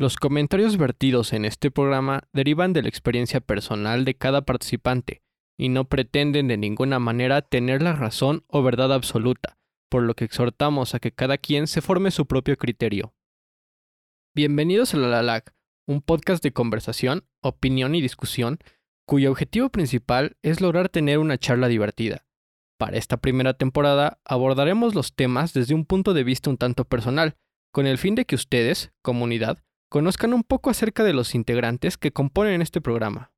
Los comentarios vertidos en este programa derivan de la experiencia personal de cada participante y no pretenden de ninguna manera tener la razón o verdad absoluta, por lo que exhortamos a que cada quien se forme su propio criterio. Bienvenidos a La LALAC, un podcast de conversación, opinión y discusión, cuyo objetivo principal es lograr tener una charla divertida. Para esta primera temporada abordaremos los temas desde un punto de vista un tanto personal, con el fin de que ustedes, comunidad, conozcan un poco acerca de los integrantes que componen este programa.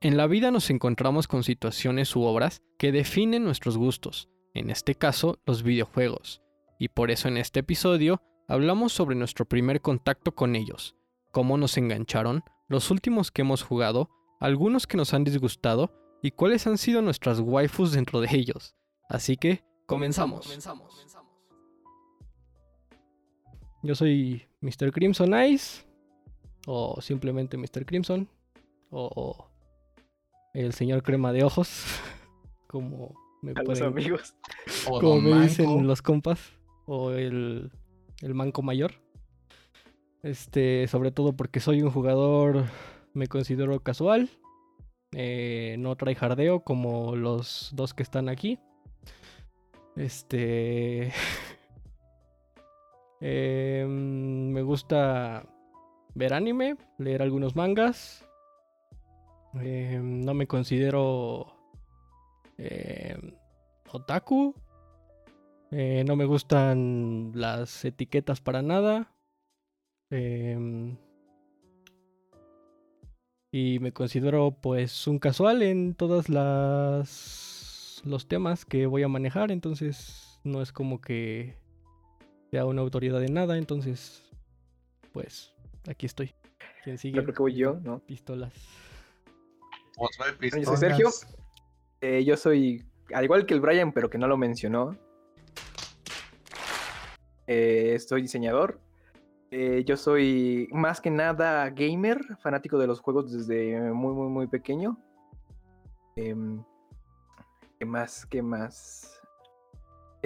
En la vida nos encontramos con situaciones u obras que definen nuestros gustos, en este caso los videojuegos, y por eso en este episodio hablamos sobre nuestro primer contacto con ellos, cómo nos engancharon, los últimos que hemos jugado, algunos que nos han disgustado y cuáles han sido nuestras waifus dentro de ellos. Así que, comenzamos. Yo soy Mr. Crimson Ice, o simplemente Mr. Crimson, o el señor crema de ojos, como me A los amigos. O como me Manco. dicen los compas, o el, el manco mayor. Este, sobre todo porque soy un jugador, me considero casual, eh, no trae jardeo como los dos que están aquí. Este, em, me gusta ver anime, leer algunos mangas. Em, no me considero em, otaku. Eh, no me gustan las etiquetas para nada. Y me considero pues un casual en todas las los temas que voy a manejar, entonces no es como que sea una autoridad de nada, entonces pues aquí estoy. ¿Quién sigue? Yo creo que voy yo, ¿no? Pistolas. Yo soy. Sergio. Eh, yo soy, al igual que el Brian, pero que no lo mencionó. Eh, soy diseñador. Eh, yo soy más que nada gamer, fanático de los juegos desde muy, muy, muy pequeño. Em, ¿Qué más? ¿Qué más?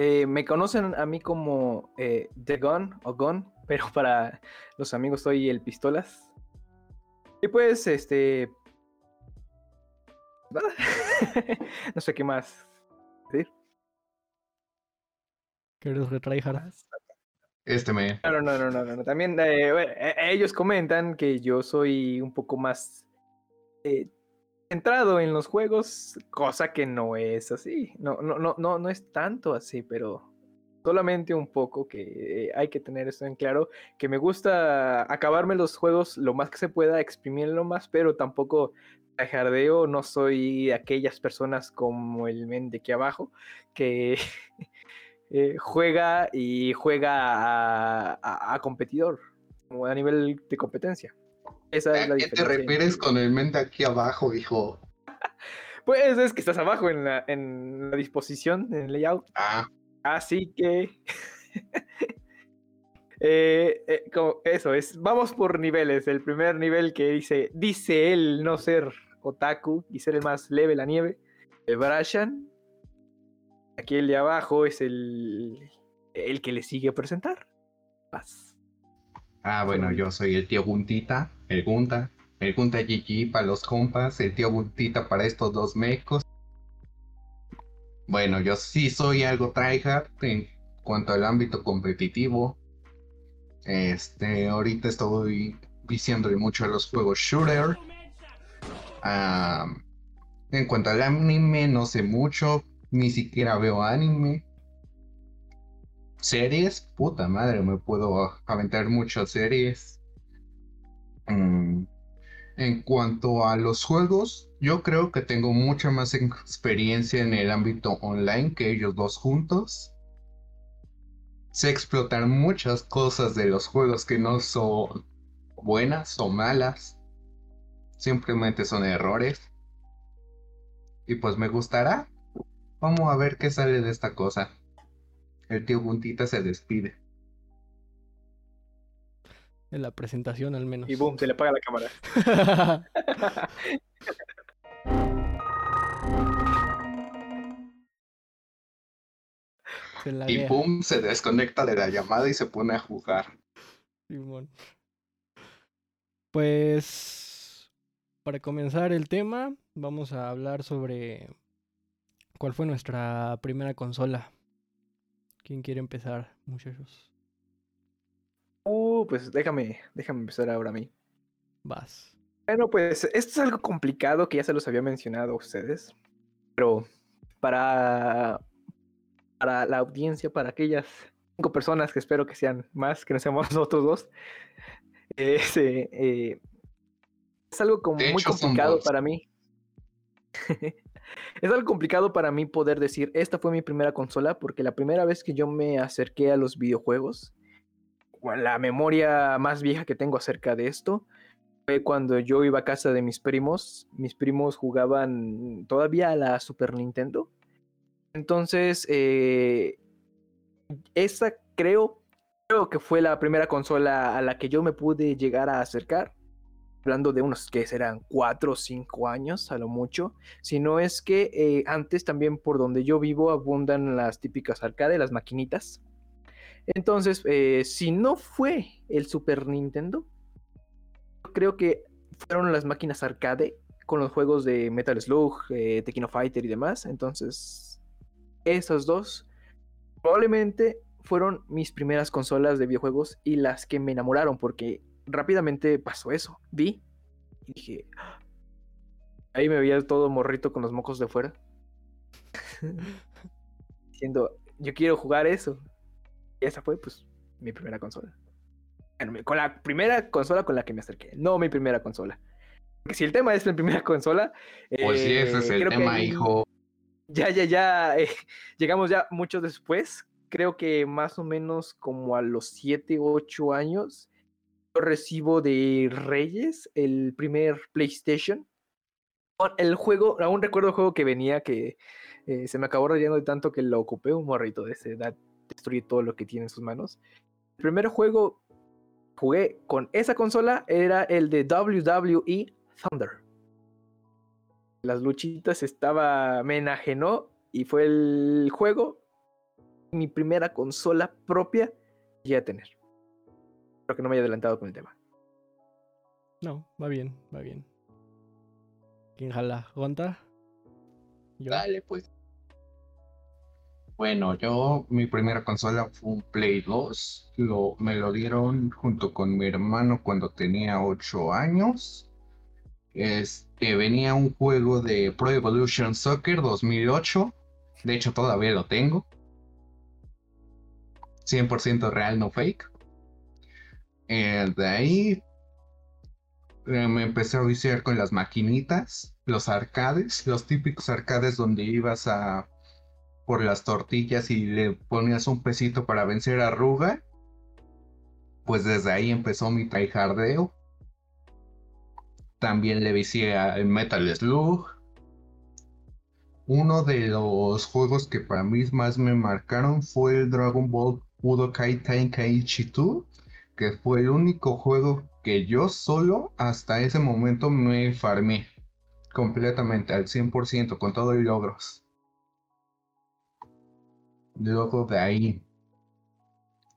Eh, me conocen a mí como eh, The Gun o Gun, pero para los amigos soy el Pistolas. Y pues, este. no sé qué más decir. Que eres retryhard. Este me. No, no, no, no, no, no, no. También eh, bueno, ellos comentan que yo soy un poco más eh, centrado en los juegos, cosa que no es así. No, no, no, no, no es tanto así, pero solamente un poco que eh, hay que tener eso en claro. Que me gusta acabarme los juegos lo más que se pueda, exprimirlo más, pero tampoco jardeo. No soy aquellas personas como el men de aquí abajo que eh, juega y juega a, competidor, a nivel de competencia. Esa es la ¿A qué te refieres con el mente aquí abajo, hijo? Pues es que estás abajo en la, en la disposición, en el layout. Ah, Así que. eh, eh, como- eso es. Vamos por niveles. El primer nivel que dice. Dice él no ser otaku y ser el más leve la nieve. El Brashan. Aquí el de abajo es el. El que le sigue a presentar. Vas. ah, bueno, yo soy el tío Guntita, el Gunta, el Gunta GG para los compas, el tío Guntita para estos dos mecos. Bueno, yo sí soy algo tryhard en cuanto al ámbito competitivo. Este, ahorita estoy viciándole mucho a los juegos shooter. En cuanto al anime, no sé mucho, ni siquiera veo anime. Series, puta madre, me puedo aventar muchas series. Mm, En cuanto a los juegos, yo creo que tengo mucha más experiencia en el ámbito online que ellos dos juntos. Sé explotar muchas cosas de los juegos que no son buenas o malas. Simplemente son errores. Y pues me gustará. Vamos a ver qué sale de esta cosa. El tío Puntita se despide. En la presentación al menos. Y boom, se le apaga la cámara. Se Y pum, se desconecta de la llamada y se pone a jugar. Simón. Pues para comenzar el tema, vamos a hablar sobre cuál fue nuestra primera consola. ¿Quién quiere empezar, muchachos? Uh, pues déjame, déjame empezar ahora a mí. Vas. Bueno, pues esto es algo complicado que ya se los había mencionado a ustedes, pero para, para la audiencia, para aquellas cinco personas que espero que sean más, que no seamos nosotros dos, es, eh, eh, es algo como muy complicado para mí. es algo complicado para mí poder decir, esta fue mi primera consola, porque la primera vez que yo me acerqué a los videojuegos, la memoria más vieja que tengo acerca de esto, fue cuando yo iba a casa de mis primos. Mis primos jugaban todavía a la Super Nintendo. Entonces, eh, esa creo, creo que fue la primera consola a la que yo me pude llegar a acercar. Hablando de unos que serán cuatro o cinco años a lo mucho. Si no es que eh, antes también por donde yo vivo abundan las típicas arcade, las maquinitas. Entonces, eh, si no fue el Super Nintendo, creo que fueron las máquinas arcade con los juegos de Metal Slug, eh, Tekken Fighter y demás. Entonces, esas dos probablemente fueron mis primeras consolas de videojuegos y las que me enamoraron porque rápidamente pasó eso. Vi y dije, "Ah". ahí me veía todo morrito con los mocos de fuera. Diciendo, yo quiero jugar eso. Y esa fue pues mi primera consola. Bueno, con la primera consola con la que me acerqué, no mi primera consola. Porque si el tema es mi primera consola, Pues sí, eh, ese es el creo que tema, hijo. Ya, ya, ya, eh, llegamos ya mucho después. Creo que más o menos como a los 7, 8 años, yo recibo de Reyes el primer PlayStation. El juego, aún recuerdo el juego que venía que eh, se me acabó rayando de tanto que lo ocupé un morrito de esa edad, destruye todo lo que tiene en sus manos. El primer juego que jugué con esa consola era el de WWE Thunder. Las luchitas estaba, me enajenó y fue el juego, mi primera consola propia que llegué a tener. Espero que no me haya adelantado con el tema. No, va bien, va bien. ¿Quién jala? ¿Gonta? Yo. Dale, pues. Bueno, yo, mi primera consola fue un Play 2. Lo, me lo dieron junto con mi hermano cuando tenía 8 años. Este, venía un juego de Pro Evolution Soccer 2008. De hecho, todavía lo tengo. 100% real, no fake. Eh, de ahí eh, me empecé a viciar con las maquinitas, los arcades, los típicos arcades donde ibas a por las tortillas y le ponías un pesito para vencer a Ruga. Pues desde ahí empezó mi tryhardeo. También le vicié a Metal Slug. Uno de los juegos que para mí más me marcaron fue el Dragon Ball Budokai Tenkaichi 2 que fue el único juego que yo solo hasta ese momento me farmé completamente al 100% con todo y logros. Luego de ahí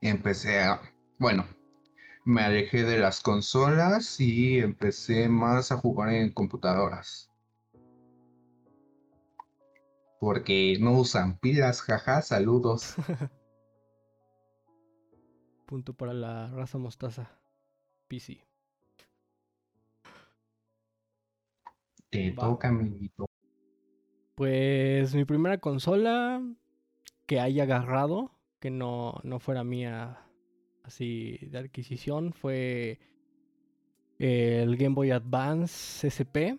empecé a, bueno, me alejé de las consolas y empecé más a jugar en computadoras. Porque no usan pilas, jaja, saludos. Punto para la raza mostaza. PC. Te Va. toca, amiguito. Pues mi primera consola que haya agarrado, que no, no fuera mía así de adquisición, fue el Game Boy Advance SP.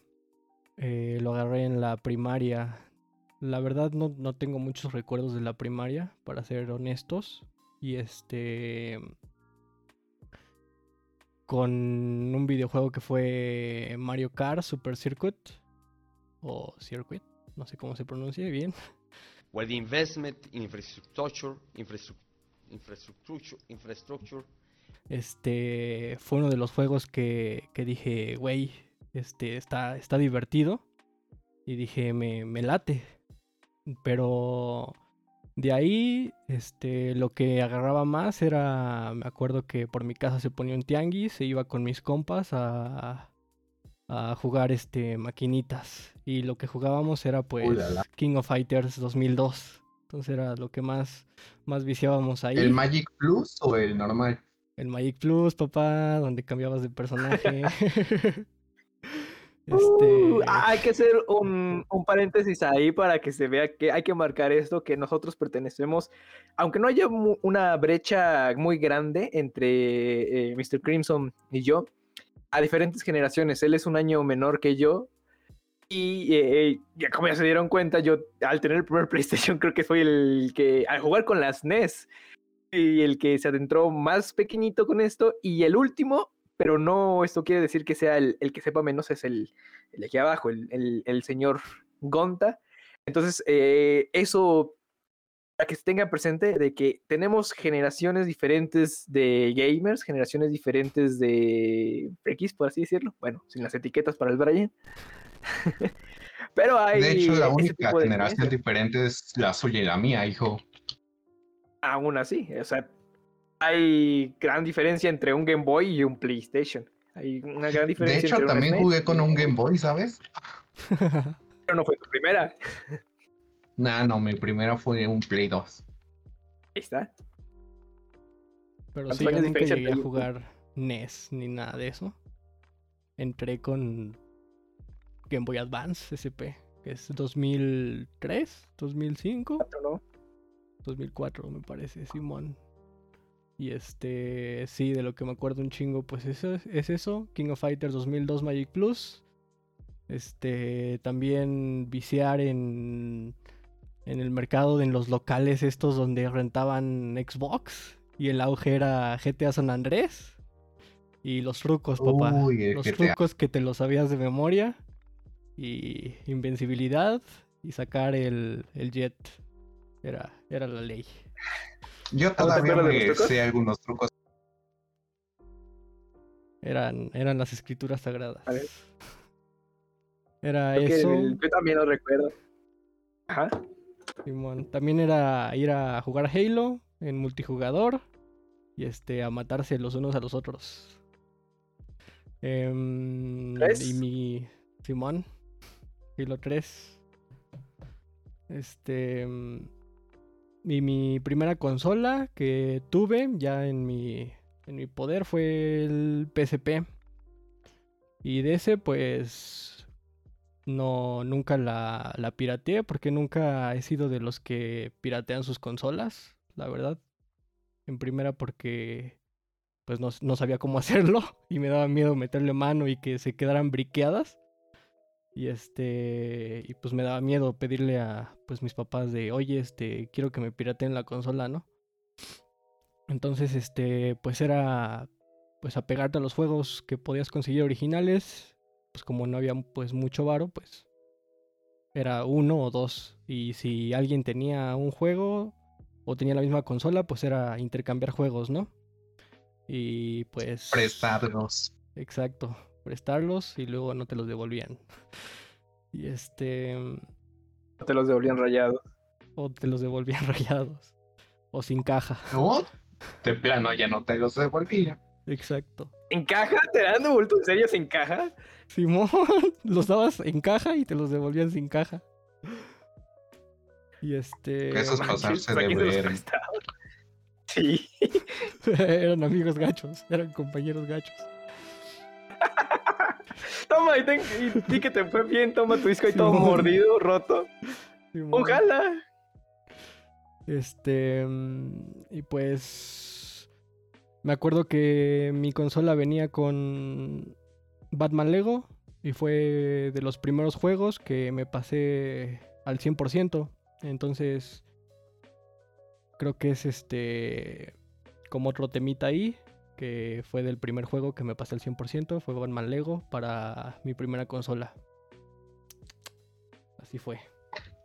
Eh, lo agarré en la primaria. La verdad no, no tengo muchos recuerdos de la primaria, para ser honestos. Y este... Con un videojuego que fue Mario Kart Super Circuit. O Circuit, no sé cómo se pronuncia bien. where the investment in infrastructure, infrastru- infrastructure, infrastructure Este fue uno de los juegos que, que dije, güey, este está, está divertido. Y dije, me, me late. Pero De ahí, este, lo que agarraba más era, me acuerdo que por mi casa se ponía un tianguis, se iba con mis compas a, a jugar este maquinitas y lo que jugábamos era pues Ulala. King of Fighters 2002. Entonces era lo que más más viciábamos ahí. ¿El Magic Plus o el normal? El Magic Plus, papá, donde cambiabas de personaje. Uh, este, hay que hacer un, un paréntesis ahí para que se vea que hay que marcar esto, que nosotros pertenecemos, aunque no haya una brecha muy grande entre eh, Mr. Crimson y yo, a diferentes generaciones. Él es un año menor que yo. Y eh, ya como ya se dieron cuenta, yo al tener el primer PlayStation creo que fue el que, al jugar con las NES, y el que se adentró más pequeñito con esto, y el último, pero no esto quiere decir que sea el, el que sepa menos, es el, el de aquí abajo, el, el- el señor Gonta. Entonces, eh, eso, para que se tenga presente de que tenemos generaciones diferentes de gamers, generaciones diferentes de frikis, por así decirlo. Bueno, sin las etiquetas para el Brian. Pero hay. De hecho, la única de generación diferente es la suya y la mía, hijo. Aún así, o sea, hay gran diferencia entre un Game Boy y un PlayStation. Hay una gran De diferencia hecho, entre un también jugué y con un Game Boy, ¿sabes? Pero no fue tu primera. Nah, no, mi primera fue un Play 2. Ahí está. pero ¿Cuántos sí, yo nunca llegué a jugar NES ni nada de eso. Entré con Game Boy Advance SP, que es 2003, 2005. Otro, ¿no? 2004 me parece, Simón. Y este, sí, de lo que me acuerdo un chingo, pues eso es, es eso, King of Fighters 2002 Magic Plus. Este, también viciar en en el mercado en los locales estos donde rentaban Xbox y el auge era GTA San Andrés y los trucos, papá. Uy, los GTA. trucos que te los sabías de memoria y invencibilidad y sacar el, el jet. Era, era la ley. Yo todavía me sé algunos trucos. Eran, eran las escrituras sagradas. A ver. Era Creo eso. el- yo también lo recuerdo. Ajá. Simón. También era ir a jugar Halo en multijugador y este a matarse los unos a los otros. Em, ¿Tres? y mi Simón Halo 3. Este em, y mi primera consola que tuve ya en mi en mi poder fue el PSP. Y de ese pues no, nunca la, la pirateé porque nunca he sido de los que piratean sus consolas, la verdad. En primera porque pues no, no sabía cómo hacerlo y me daba miedo meterle mano y que se quedaran briqueadas. Y este, y pues me daba miedo pedirle a pues mis papás de, oye, este, quiero que me pirateen la consola, ¿no? Entonces, este, pues era pues apegarte a los juegos que podías conseguir originales pues como no había pues mucho varo, pues era uno o dos. Y si alguien tenía un juego o tenía la misma consola, pues era intercambiar juegos, ¿no? Y pues... Prestarlos. Exacto, prestarlos y luego no te los devolvían. Y este... Te los devolvían rayados. O te los devolvían rayados. O sin caja. ¿No? De plano ya no te los devolvía. Exacto. ¿En caja? ¿Te dan devuelto? ¿En serio sin caja? Simón, los dabas en caja y te los devolvían sin caja. Y este... Eso es pasarse ¿para de ver. Sí. eran amigos gachos, eran compañeros gachos. Toma, y, ten- y di que te fue bien. Toma tu disco ahí todo mordido, roto. Simón. Ojalá. Este. mm, Y pues. Me acuerdo que mi consola venía con Batman Lego. Y fue de los primeros juegos que me pasé al 100%. Entonces. Creo que es este. Como otro temita ahí. Que fue del primer juego que me pasé al 100%. Fue Batman Lego para mi primera consola. Así fue.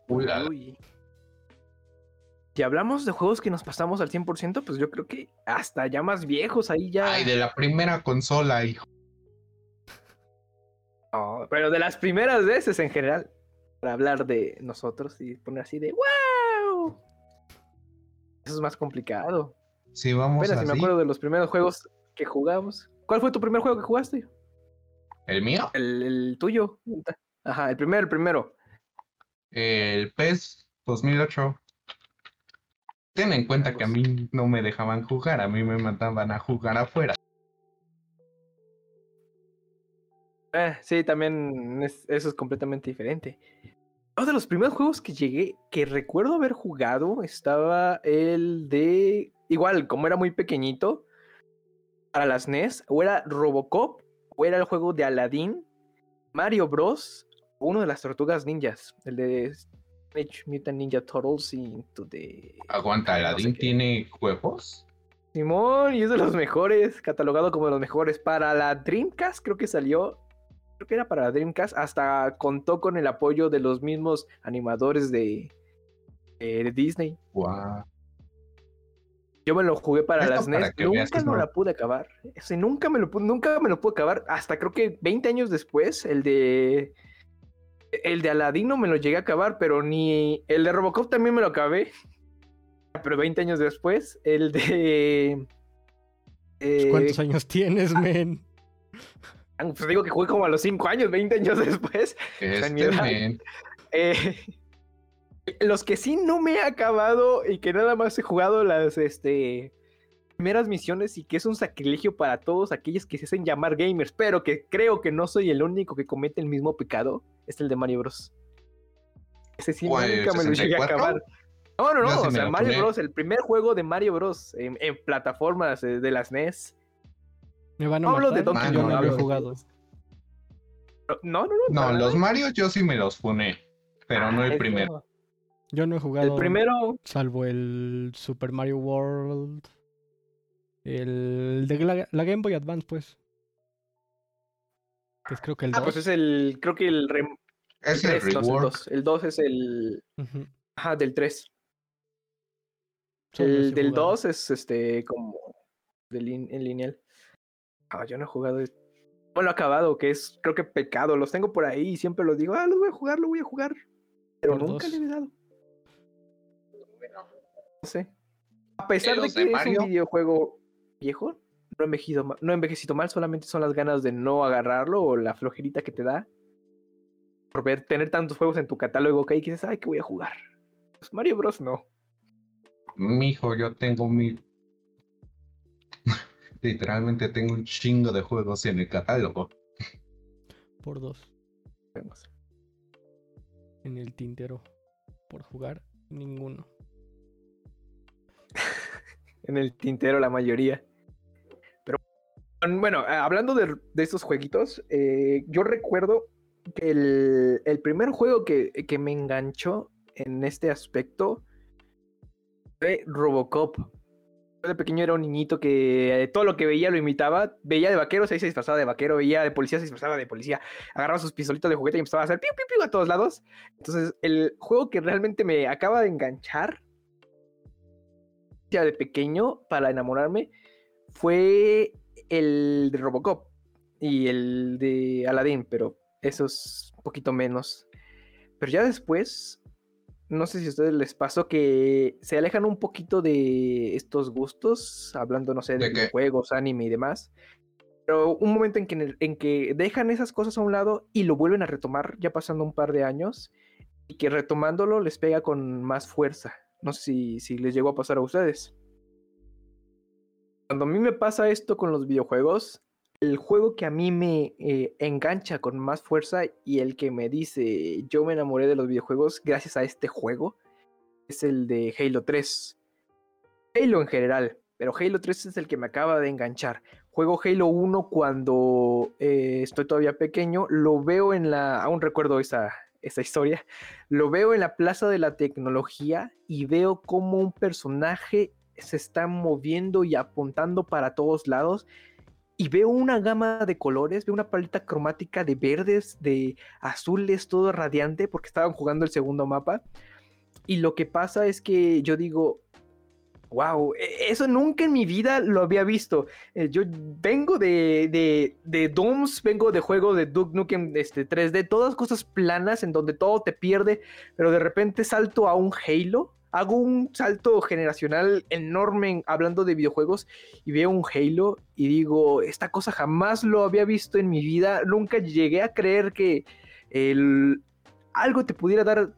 Uy. Si hablamos de juegos que nos pasamos al 100%, pues yo creo que hasta ya más viejos ahí ya. Ay, de la primera consola, hijo. No, pero de las primeras veces en general. Para hablar de nosotros y poner así de ¡Wow! Eso es más complicado. Si vamos Espera, si me acuerdo de los primeros juegos que jugamos. ¿Cuál fue tu primer juego que jugaste? el mío, El, el tuyo. Ajá, el primero, el primero. el PES 2008. Ten en cuenta que a mí no me dejaban jugar, a mí me mandaban a jugar afuera. Eh, sí, también es- eso es completamente diferente. Uno de los primeros juegos que llegué, que recuerdo haber jugado, estaba el de. Igual, como era muy pequeñito, para las NES, o era Robocop, o era el juego de Aladdin, Mario Bros, o uno de las tortugas ninjas, el de Teenage Mutant Ninja Turtles Into the. Aguanta, no sé ¿Aladdin qué. tiene juegos? Simón, y es de los mejores, catalogado como de los mejores. Para la Dreamcast, creo que salió. Creo que era para la Dreamcast. Hasta contó con el apoyo de los mismos animadores de, eh, de Disney. Guau. Yo me lo jugué para las para NES. Nunca no no- la pude acabar. Ese nunca me lo nunca me lo pude acabar. Hasta creo que 20 años después, el de. El de Aladino me lo llegué a acabar, pero ni. El de Robocop también me lo acabé. Pero 20 años después, el de. Pues, ¿Cuántos eh, años tienes, men? Pues digo que jugué como a los 5 años, 20 años después. Este edad. men, Eh, los que sí no me he acabado y que nada más he jugado las este, primeras misiones y que es un sacrilegio para todos aquellos que se hacen llamar gamers, pero que creo que no soy el único que comete el mismo pecado, es el de Mario Bros. Ese sí ¿Cuál, nunca me lo llegué a 64? acabar. No, no, no, o sea, Mario. Bros, el primer juego de Mario Bros en, en plataformas eh, de las NES. Me van a No hablo de. Donkey Yo Kong, no lo hablo he de- jugado. No, no, no. No, los nada. Mario yo sí me los pone, pero no Ah, el es primero. Yo no he jugado. El primero, Salvo el Super Mario World. El de la, la Game Boy Advance, pues. Que es creo que el 2. ah, pues es el, creo que el, rem- Es el 3, no, es el rework. 2. El 2 es el, Ujú. ajá, del 3. Solo ese El del jugado. 2 es este como de lin- en lineal. Ah, yo no he jugado. es- No lo he acabado, que es creo que pecado. Los tengo por ahí y siempre los digo, ah, los voy a jugar, lo voy a jugar. Pero Por nunca dos. le he dado. No sé. A pesar de que de es un videojuego viejo, no he envejecido mal, no he envejecido mal, solamente son las ganas de no agarrarlo o la flojerita que te da. Por ver, tener tantos juegos en tu catálogo que ahí que dices, ay, que voy a jugar. Pues Mario Bros. no. Mijo, yo tengo mi. Literalmente tengo un chingo de juegos en el catálogo. Por dos. Vemos. En el tintero. Por jugar, ninguno. en el tintero la mayoría. Bueno, ah, hablando de, estos jueguitos, eh, yo recuerdo que el, primer juego que, me enganchó en este aspecto fue Robocop. Yo de pequeño era un niñito que eh, todo lo que veía lo imitaba. Veía de vaquero, se disfrazaba de vaquero. Veía de policía, se disfrazaba de policía. Agarraba sus pistolitos de juguete y empezaba a hacer piu, piu, piu a todos lados. Entonces, el juego que realmente me acaba de enganchar ya de pequeño para enamorarme fue el de Robocop y el de Aladdin, pero eso es un poquito menos. Pero ya después, no sé si a ustedes les pasó que se alejan un poquito de estos gustos, hablando, no sé, de, juegos, anime y demás. Pero un momento en que, en, que dejan esas cosas a un lado y lo vuelven a retomar, ya pasando un par de años, y que retomándolo les pega con más fuerza. No sé si, si les llegó a pasar a ustedes. Cuando a mí me pasa esto con los videojuegos, el juego que a mí me eh, engancha con más fuerza y el que me dice yo me enamoré de los videojuegos gracias a este juego es el de Halo 3. Halo en general, pero Halo 3 es el que me acaba de enganchar. Juego Halo 1 cuando eh, estoy todavía pequeño, lo veo en la, aún recuerdo esa, esa historia, lo veo en la Plaza de la Tecnología y veo como un personaje se está moviendo y apuntando para todos lados y veo una gama de colores, veo una paleta cromática de verdes, de azules, todo radiante porque estaban jugando el segundo mapa. Y lo que pasa es que yo digo, wow, eso nunca en mi vida lo había visto. Eh, yo vengo de, de, de Dooms, vengo de juegos de Duke Nukem este, 3D, todas cosas planas en donde todo te pierde, pero de repente salto a un Halo hago un salto generacional enorme hablando de videojuegos y veo un Halo y digo, esta cosa jamás lo había visto en mi vida, nunca llegué a creer que el, algo te pudiera dar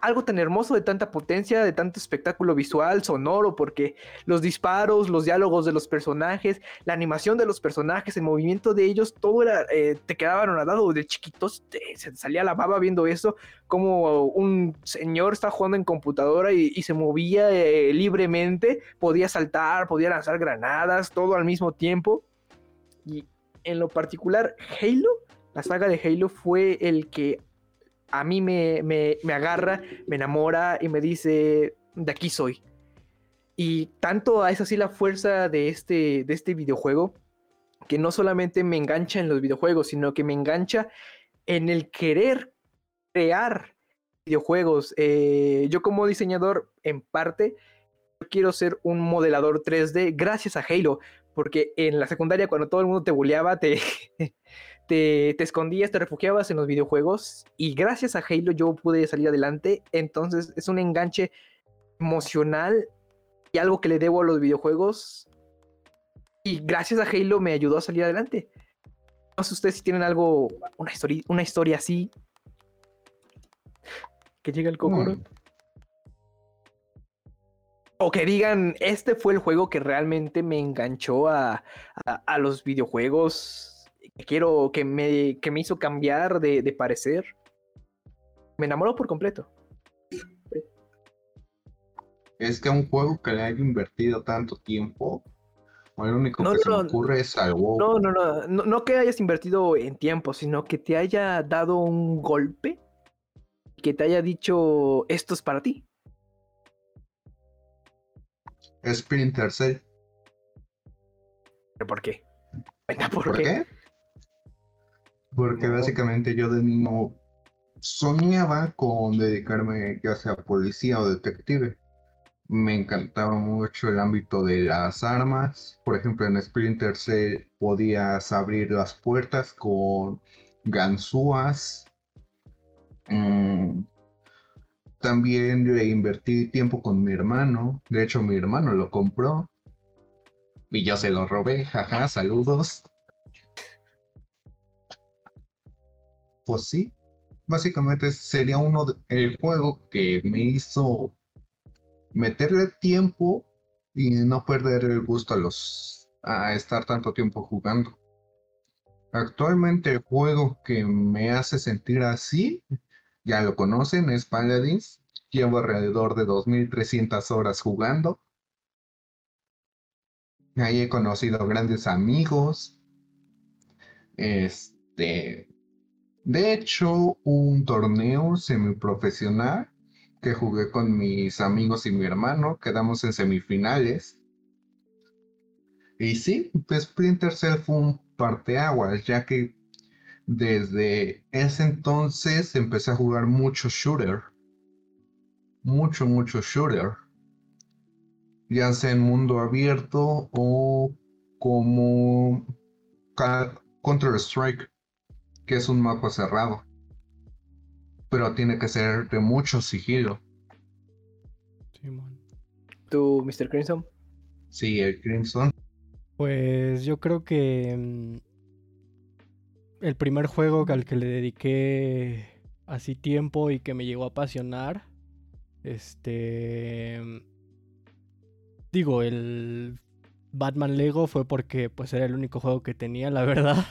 algo tan hermoso de tanta potencia, de tanto espectáculo visual, sonoro, porque los disparos, los diálogos de los personajes, la animación de los personajes, el movimiento de ellos, todo era, eh, te quedaban anonadado de chiquitos, se salía la baba viendo eso, como un señor está jugando en computadora y, se movía eh, libremente, podía saltar, podía lanzar granadas, todo al mismo tiempo. Y en lo particular, Halo, la saga de Halo fue el que a mí me, agarra, me enamora y me dice, de aquí soy. Y tanto es así la fuerza de este, de este videojuego, que no solamente me engancha en los videojuegos, sino que me engancha en el querer crear videojuegos. Eh, yo como diseñador, en parte, quiero ser un modelador 3D gracias a Halo, porque en la secundaria cuando todo el mundo te bulleaba, te, te, escondías, te refugiabas en los videojuegos y gracias a Halo yo pude salir adelante. Entonces es un enganche emocional y algo que le debo a los videojuegos. Y gracias a Halo me ayudó a salir adelante. No sé ustedes si tienen algo, una historia, una historia así. Que llega el Kokoro. Mm. O que digan, este fue el juego que realmente me enganchó a los videojuegos que quiero, que me, que me hizo cambiar de, de parecer. Me enamoró por completo. Es que un juego que le haya invertido tanto tiempo, lo único que se me ocurre es algo. No, no, no, no, no que hayas invertido en tiempo, sino que te haya dado un golpe, que te haya dicho esto es para ti. Splinter Cell. ¿Por qué? ¿Por, ¿Por qué? Porque básicamente yo de niño soñaba con dedicarme ya sea policía o detective. Me encantaba mucho el ámbito de las armas. Por ejemplo, en Splinter Cell podías abrir las puertas con ganzúas. Mm, también le invertí tiempo con mi hermano. De hecho, mi hermano lo compró. Y yo se lo robé. Jaja, saludos. Pues sí, básicamente sería uno el juego que me hizo meterle tiempo y no perder el gusto a los a estar tanto tiempo jugando. Actualmente el juego que me hace sentir así, ya lo conocen, es Paladins. Llevo alrededor de 2.300 horas jugando. Ahí he conocido grandes amigos. Este, de hecho, un torneo semiprofesional que jugué con mis amigos y mi hermano, quedamos en semifinales. Y sí, pues Splinter Cell fue un parteaguas, ya que desde ese entonces empecé a jugar mucho shooter. Mucho, mucho shooter. Ya sea en mundo abierto o como Counter-Strike que es un mapa cerrado. Pero tiene que ser de mucho sigilo. ¿Tú, Mr. Crimson? Sí, el Crimson. Pues yo creo que mm, el primer juego al que le dediqué así tiempo y que me llegó a apasionar, este... Digo, el Batman Lego fue porque pues era el único juego que tenía, la verdad.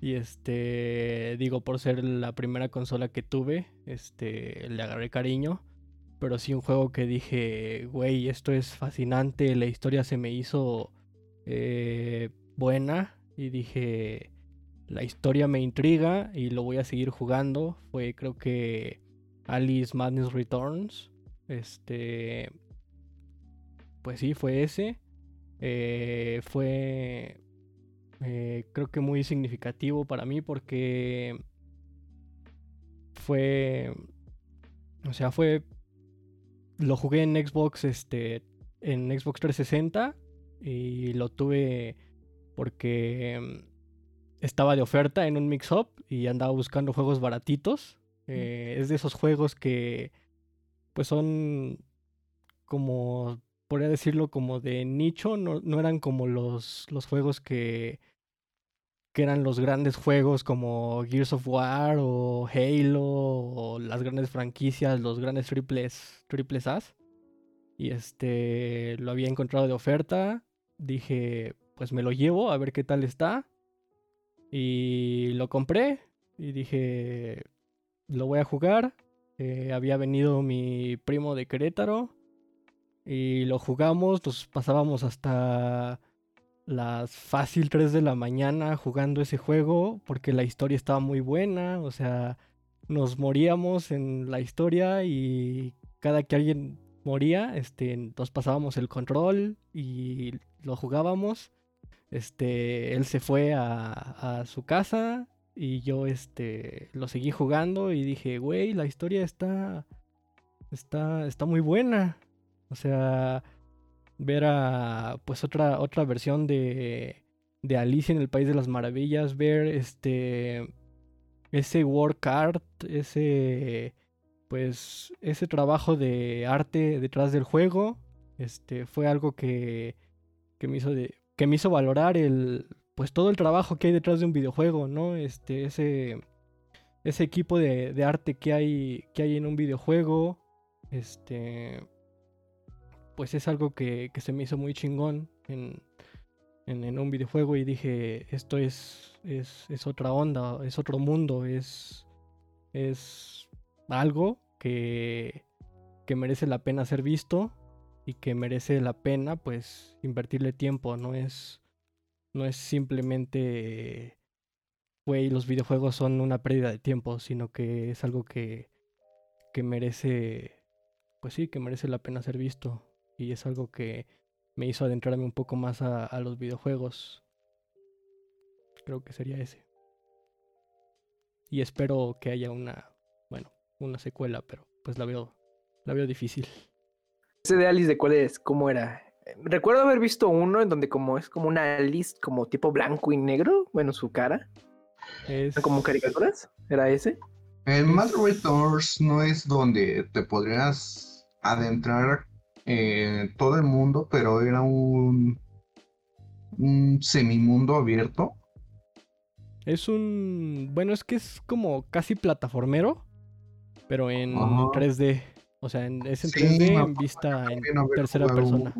Y este, digo, por ser la primera consola que tuve, este, le agarré cariño. Pero sí un juego que dije, güey, esto es fascinante, la historia se me hizo eh, buena. Y dije, la historia me intriga y lo voy a seguir jugando. Fue creo que Alice Madness Returns. Este, pues sí, fue ese. Eh, fue eh, creo que muy significativo para mí porque fue, o sea, fue, lo jugué en Xbox, este, en Xbox 360 y lo tuve porque estaba de oferta en un mix-up y andaba buscando juegos baratitos. Eh, es de esos juegos que pues son como, podría decirlo, como de nicho, no, no eran como los, los juegos que, que eran los grandes juegos como Gears of War o Halo o las grandes franquicias, los grandes triples, triples As. Y este lo había encontrado de oferta. Dije, pues me lo llevo a ver qué tal está. Y lo compré y dije, lo voy a jugar. Eh, había venido mi primo de Querétaro y lo jugamos, nos pasábamos hasta las fácil 3 de la mañana jugando ese juego porque la historia estaba muy buena, o sea, nos moríamos en la historia y cada que alguien moría, este, nos pasábamos el control y lo jugábamos. Este, él se fue a, a su casa y yo este lo seguí jugando y dije, güey, la historia está está está muy buena. O sea, ver a pues otra otra versión de de Alicia en el País de las Maravillas, ver este ese work art, ese pues ese trabajo de arte detrás del juego, este fue algo que que me hizo de que me hizo valorar el pues todo el trabajo que hay detrás de un videojuego, ¿no? Este, ese, ese equipo de, de, arte que hay, que hay en un videojuego, este, pues es algo que, que se me hizo muy chingón en, en, un videojuego y dije, esto es, es, es otra onda, es otro mundo, es, es algo que, que merece la pena ser visto y que merece la pena pues invertirle tiempo, no es no es simplemente, güey, los videojuegos son una pérdida de tiempo, sino que es algo que, que merece, pues sí, que merece la pena ser visto. Y es algo que me hizo adentrarme un poco más a, a los videojuegos. Creo que sería ese. Y espero que haya una, bueno, una secuela, pero pues la veo, la veo difícil. ¿Ese de Alice de cuál es? ¿Cómo era? Recuerdo haber visto uno en donde como es como una Alice como tipo blanco y negro, bueno, su cara. Es... Como caricaturas, ¿era ese? El Mad Returns no es donde te podrías adentrar en todo el mundo, pero era un, un semimundo abierto. Es un... Bueno, es que es como casi plataformero, pero en Ajá. 3D. O sea, en, es en 3D sí, en vista en tercera persona.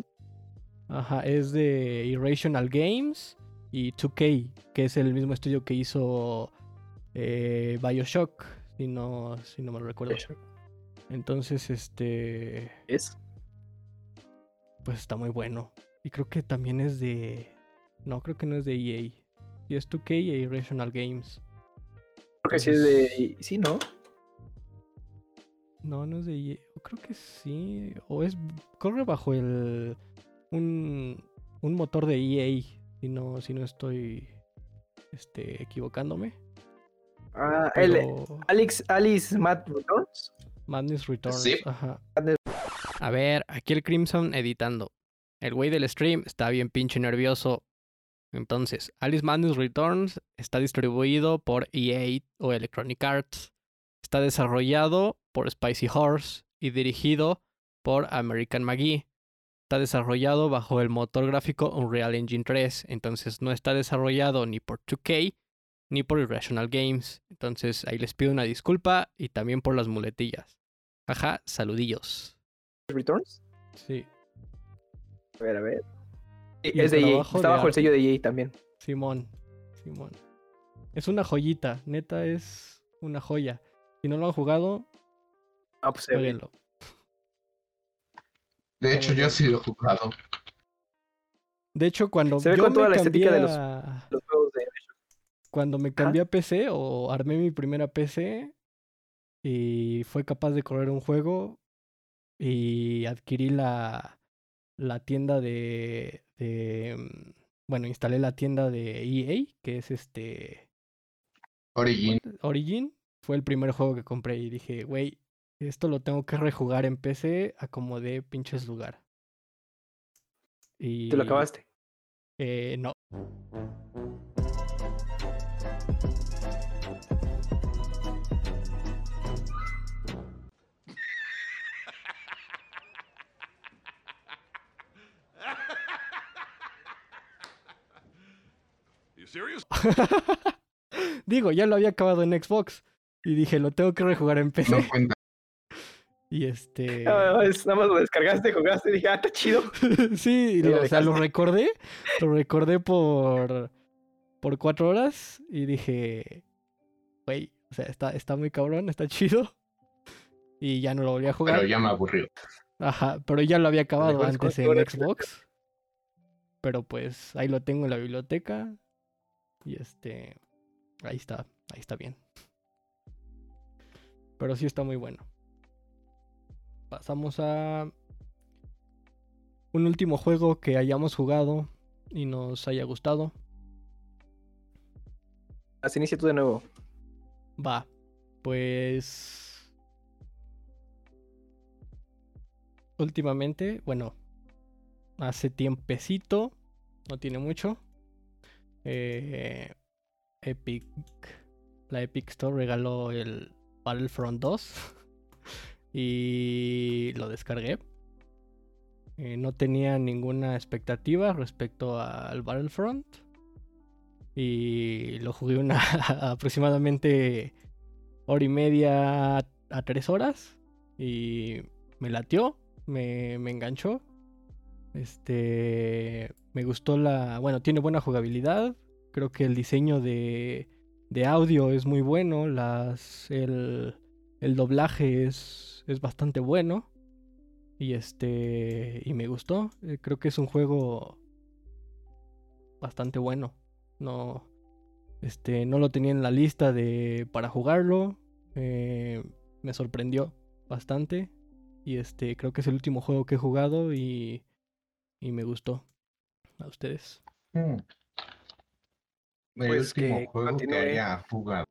Ajá, es de Irrational Games y 2K, que es el mismo estudio que hizo eh, Bioshock, si no, si no me lo recuerdo. Entonces, este... ¿Es? Pues está muy bueno. Y creo que también es de... No, creo que no es de EA. Sí, es 2K e Irrational Games. Creo que sí es de... Sí, ¿no? No, no es de EA. Creo que sí. O es... Corre bajo el un, un motor de EA, si no, si no estoy este, equivocándome. Ah, Pero... el Alex, Alice Mad Returns. Madness Returns. Sí. Ajá. A ver, aquí el Crimson editando. El güey del stream está bien pinche nervioso. Entonces, Alice Madness Returns está distribuido por EA o Electronic Arts. Está desarrollado por Spicy Horse y dirigido por American McGee está desarrollado bajo el motor gráfico Unreal Engine 3, entonces no está desarrollado ni por 2K ni por Irrational Games. Entonces ahí les pido una disculpa y también por las muletillas. Ajá, saludillos. ¿Returns? Sí. A ver, a ver. es de EA. Está bajo el sello de EA también. Simón, Simón. Es una joyita, neta es una joya. Si no lo han jugado, ah, pues jueguenlo. De hecho, yo sí lo he jugado. De hecho, cuando Se ve yo con toda me la cambié estética de los, a- los juegos de cuando me cambié a PC o armé mi primera PC y fue capaz de correr un juego y adquirí la, la tienda de, de, mm, bueno, instalé la tienda de EA, que es este Origin. Origin, fue el primer juego que compré y dije, güey, esto lo tengo que rejugar en PC a como de pinches lugar. Y ¿Te lo acabaste? eh, no. Digo, ya lo había acabado en Xbox. Y dije, lo tengo que rejugar en PC. No cuenta. Y este. Nada más, nada más lo descargaste, jugaste y dije, ah, está chido. sí, Y lo- o sea, lo recordé. Lo recordé por. por cuatro horas. Y dije. Güey, o sea, está, está muy cabrón, está chido. Y ya no lo volví a jugar. Pero ya me aburrió. Ajá, pero ya lo había acabado antes en. Xbox. Pero pues ahí lo tengo en la biblioteca. Y este. Ahí está, ahí está bien. Pero sí está muy bueno. Pasamos a. Un último juego que hayamos jugado y nos haya gustado. Así inicia tú de nuevo. Va, pues. Últimamente, bueno, hace tiempecito, no tiene mucho. Eh, Epic, la Epic Store regaló el Battlefront 2 y lo descargué. Eh, no tenía ninguna expectativa respecto al Battlefront y lo jugué una aproximadamente hora y media a tres horas y me latió, me, me enganchó. Este, me gustó la, bueno, tiene buena jugabilidad. Creo que el diseño de, de audio es muy bueno, las, el, el doblaje es, es bastante bueno. Y este, y me gustó. Eh, Creo que es un juego bastante bueno. No, este, no lo tenía en la lista de para jugarlo. eh, me sorprendió bastante. Y este, creo que es el último juego que he jugado y, y me gustó. A ustedes. Mm. El Pues último que juego que haya jugado.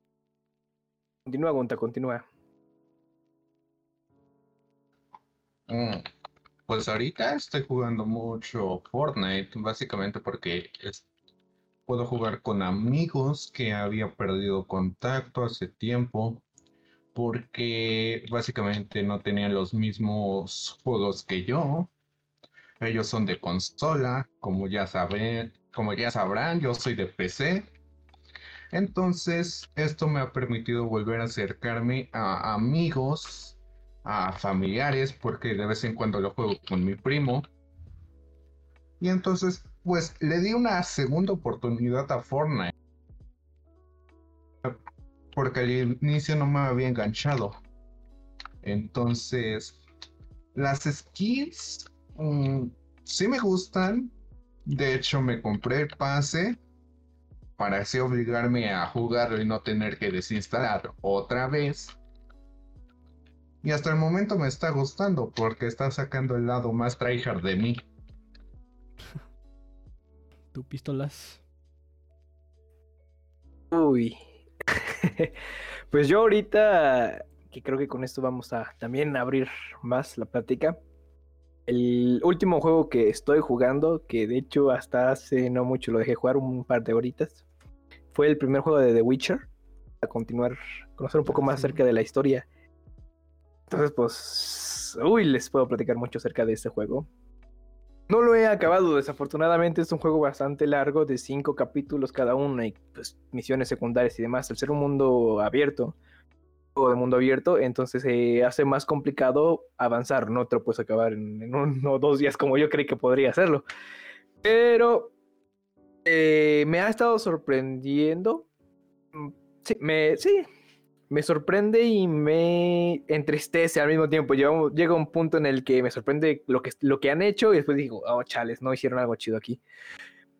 Continúa, Gunta, continúa. Mm, Pues ahorita estoy jugando mucho Fortnite, básicamente porque es- puedo jugar con amigos que había perdido contacto hace tiempo, porque básicamente no tenían los mismos juegos que yo. Ellos son de consola, como ya saben, como ya sabrán, yo soy de PC. Entonces, esto me ha permitido volver a acercarme a amigos a familiares porque de vez en cuando lo juego con mi primo. Y entonces, pues le di una segunda oportunidad a Fortnite. Porque al inicio no me había enganchado. Entonces, las skins mm, sí me gustan. De hecho, me compré el pase para así obligarme a jugarlo y no tener que desinstalar otra vez. Y hasta el momento me está gustando porque está sacando el lado más tryhard de mí. ¿Tu pistolas? Uy. pues yo ahorita, que creo que con esto vamos a también abrir más la plática. El último juego que estoy jugando, que de hecho hasta hace no mucho lo dejé jugar un par de horitas, fue el primer juego de The Witcher. A continuar, conocer un poco más Sí. acerca de la historia. Entonces, pues, uy, les puedo platicar mucho acerca de este juego. No lo he acabado, desafortunadamente es un juego bastante largo, de cinco capítulos cada uno y pues misiones secundarias y demás. Al ser un mundo abierto, juego de mundo abierto, entonces se hace más complicado avanzar, no te lo puedes acabar en, en uno o dos días como yo creí que podría hacerlo. Pero eh, me ha estado sorprendiendo. Mm, Sí, me, sí, me sorprende y me entristece al mismo tiempo. Llega un punto en el que me sorprende lo que, lo que han hecho y después digo, oh, chales, no hicieron algo chido aquí.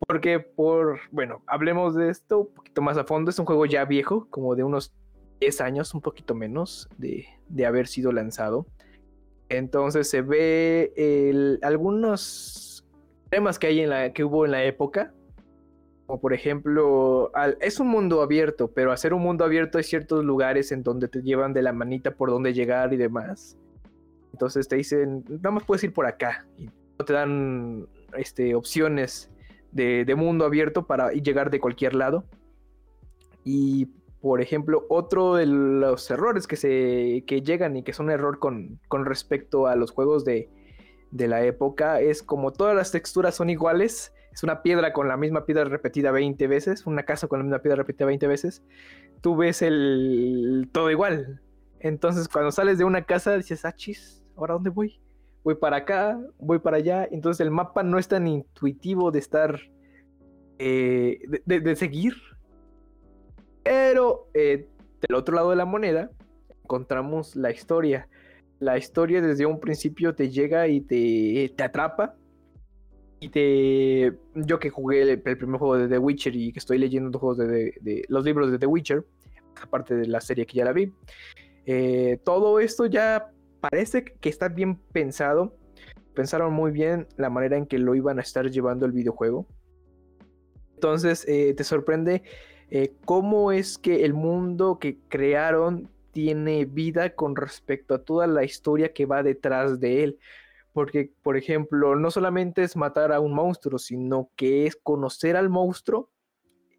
Porque por, bueno, hablemos de esto un poquito más a fondo. Es un juego ya viejo, como de unos 10 años, un poquito menos de, de haber sido lanzado. Entonces se ve algunos temas que, hay en la, que hubo en la época. Como por ejemplo, es un mundo abierto, pero hacer un mundo abierto hay ciertos lugares en donde te llevan de la manita por dónde llegar y demás. Entonces te dicen, nada más puedes ir por acá. Y no te dan este, opciones de, de mundo abierto para llegar de cualquier lado. Y por ejemplo, otro de los errores que, se, que llegan y que son error con, con respecto a los juegos de, de la época es como todas las texturas son iguales, es una piedra con la misma piedra repetida 20 veces, una casa con la misma piedra repetida 20 veces, tú ves el todo igual. Entonces, cuando sales de una casa, dices, ah, chis, ¿ahora dónde voy? Voy para acá, voy para allá. Entonces, el mapa no es tan intuitivo de estar, eh, de, seguir. Pero eh, del otro lado de la moneda, encontramos la historia. La historia desde un principio te llega y te, te atrapa y te. Yo que jugué el, primer juego de The Witcher y que estoy leyendo los, juegos de, los libros de The Witcher, aparte de la serie que ya la vi, eh, todo esto ya parece que está bien pensado. Pensaron muy bien la manera en que lo iban a estar llevando el videojuego. Entonces eh, te sorprende eh, cómo es que el mundo que crearon tiene vida con respecto a toda la historia que va detrás de él. Porque, por ejemplo, no solamente es matar a un monstruo, sino que es conocer al monstruo.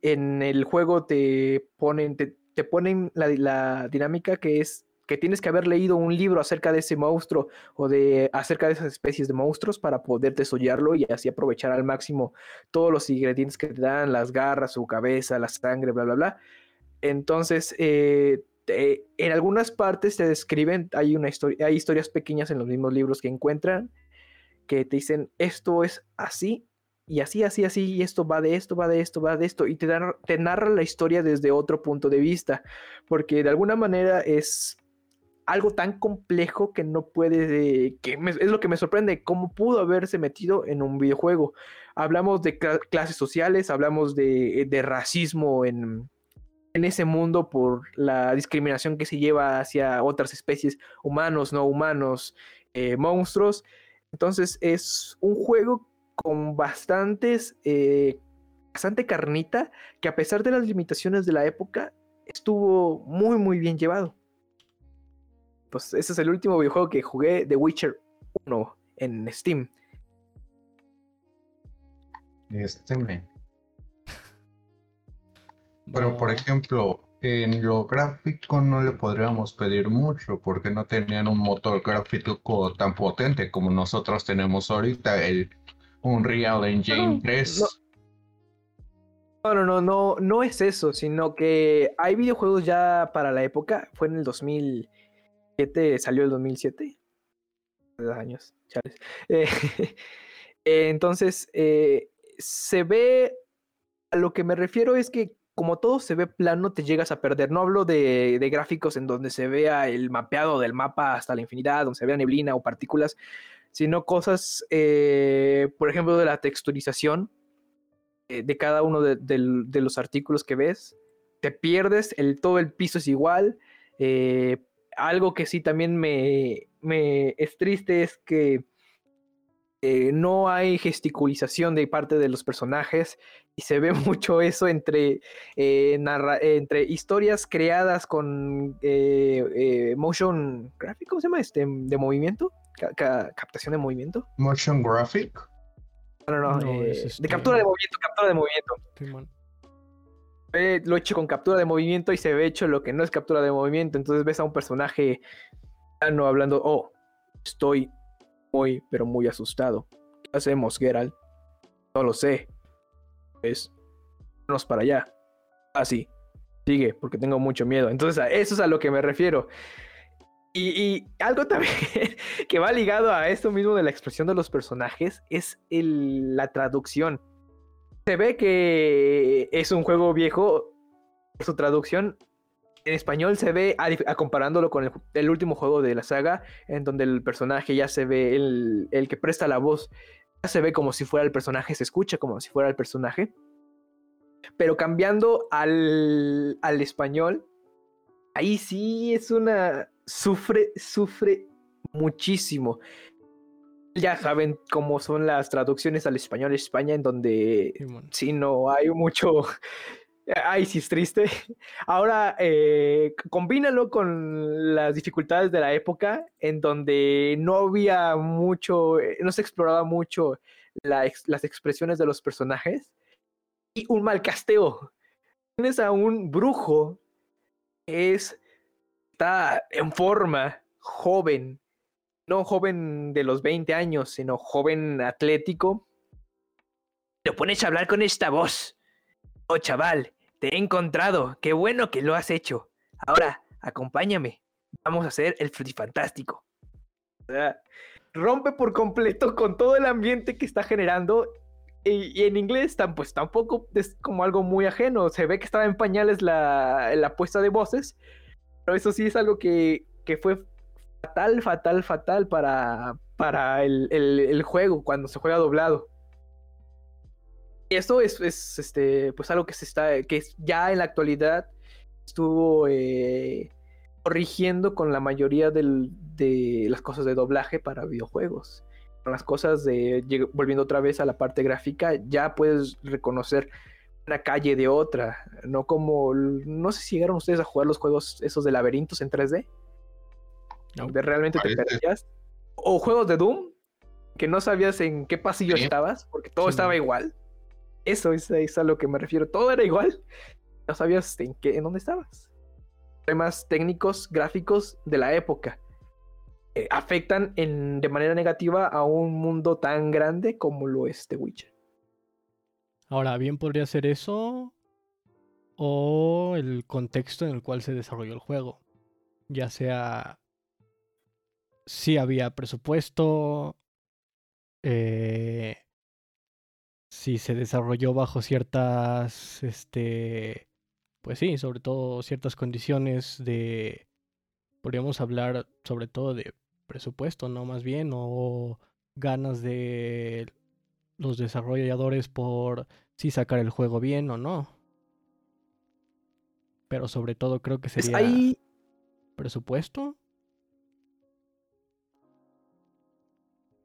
En el juego te ponen, te, ponen la, dinámica que es que tienes que haber leído un libro acerca de ese monstruo o de acerca de esas especies de monstruos para poder desollarlo y así aprovechar al máximo todos los ingredientes que te dan, las garras, su cabeza, la sangre, bla, bla, bla. Entonces, eh, en algunas partes te describen, hay, una historia, hay historias pequeñas en los mismos libros que encuentran que te dicen esto es así y así, así, así, y esto va de esto, va de esto, va de esto, y te, dan, te narra la historia desde otro punto de vista, porque de alguna manera es algo tan complejo que no puede, que es lo que me sorprende, cómo pudo haberse metido en un videojuego. Hablamos de clases sociales, hablamos de, de racismo en, en ese mundo por la discriminación que se lleva hacia otras especies, humanos, no humanos, eh, monstruos. Entonces es un juego con bastantes, eh, bastante carnita, que a pesar de las limitaciones de la época, estuvo muy, muy bien llevado. Pues ese es el último videojuego que jugué, The Witcher 1, en Steam. Steam. Pero, por ejemplo, en lo gráfico no le podríamos pedir mucho porque no tenían un motor gráfico tan potente como nosotros tenemos ahorita, el Unreal Engine 3. No, no, no, no, no es eso, sino que hay videojuegos ya para la época, fue en el 2007, salió el 2007, años, chales. Eh, entonces, eh, se ve, a lo que me refiero es que como todo se ve plano, te llegas a perder. No hablo de, gráficos en donde se vea el mapeado del mapa hasta la infinidad, donde se vea neblina o partículas, sino cosas, eh, por ejemplo, de la texturización eh, de cada uno de, los artículos que ves. Te pierdes, el, todo el piso es igual. Eh, algo que sí también me, me es triste es que no hay gesticulización de parte de los personajes y se ve mucho eso entre, eh, entre historias creadas con eh, eh, motion graphic, ¿cómo se llama? Este, de movimiento, captación de movimiento. Motion graphic. No, no, no, de este captura de movimiento, captura de movimiento. Lo he hecho con captura de movimiento y se ve hecho lo que no es captura de movimiento. Entonces ves a un personaje no hablando, oh, estoy muy, pero muy asustado. ¿Qué hacemos, Geralt? No lo sé. Es, vamos para allá. Así. Ah, sigue, porque tengo mucho miedo. Entonces, a eso es a lo que me refiero. Y, algo también que va ligado a esto mismo de la expresión de los personajes es la traducción. Se ve que es un juego viejo, su traducción en español se ve, a, comparándolo con el, último juego de la saga, en donde el personaje ya se ve, el, el, que presta la voz, ya se ve como si fuera el personaje, se escucha como si fuera el personaje. Pero cambiando al, al español, ahí sí es una... Sufre, sufre muchísimo. Ya saben cómo son las traducciones al español España, en donde sí no hay mucho Ay, sí es triste. Ahora, eh, combínalo con las dificultades de la época, en donde no había mucho, eh, no se exploraba mucho las expresiones de los personajes. Y un mal casteo. Tienes a un brujo que es, está en forma, joven, no joven de los 20 años, sino joven atlético, Lo pones a hablar con esta voz. Oh, chaval, te he encontrado. Qué bueno que lo has hecho. Ahora, acompáñame. Vamos a hacer el frutifantástico. O sea, rompe por completo con todo el ambiente que está generando. Y, en inglés pues tampoco es como algo muy ajeno. Se ve que estaba en pañales la, la puesta de voces. Pero eso sí es algo que, que fue fatal, fatal, fatal para, para el, el- juego cuando se juega doblado. Y eso es, es, este, pues algo que se está, que ya en la actualidad estuvo eh, corrigiendo con la mayoría del- de las cosas de doblaje para videojuegos. Con las cosas de, volviendo otra vez a la parte gráfica, ya puedes reconocer una calle de otra, no como, no sé si llegaron ustedes a jugar los juegos esos de laberintos en 3D, No. donde realmente te perdías, o juegos de Doom, que no sabías en qué pasillo Sí. estabas, porque todo Sí, estaba igual. Eso es, es a lo que me refiero, todo era igual, no sabías en qué, en dónde estabas. Temas técnicos, gráficos de la época. eh, afectan en, de manera negativa a un mundo tan grande como lo es The Witcher. Ahora, bien podría ser eso o el contexto en el cual se desarrolló el juego. Ya sea si había presupuesto, eh, si se desarrolló bajo ciertas, este, pues sí, sobre todo ciertas condiciones de, podríamos hablar sobre todo de presupuesto, ¿no? Más bien, o ganas de los desarrolladores por si sacar el juego bien o no. Pero sobre todo creo que Pues sería ahí presupuesto.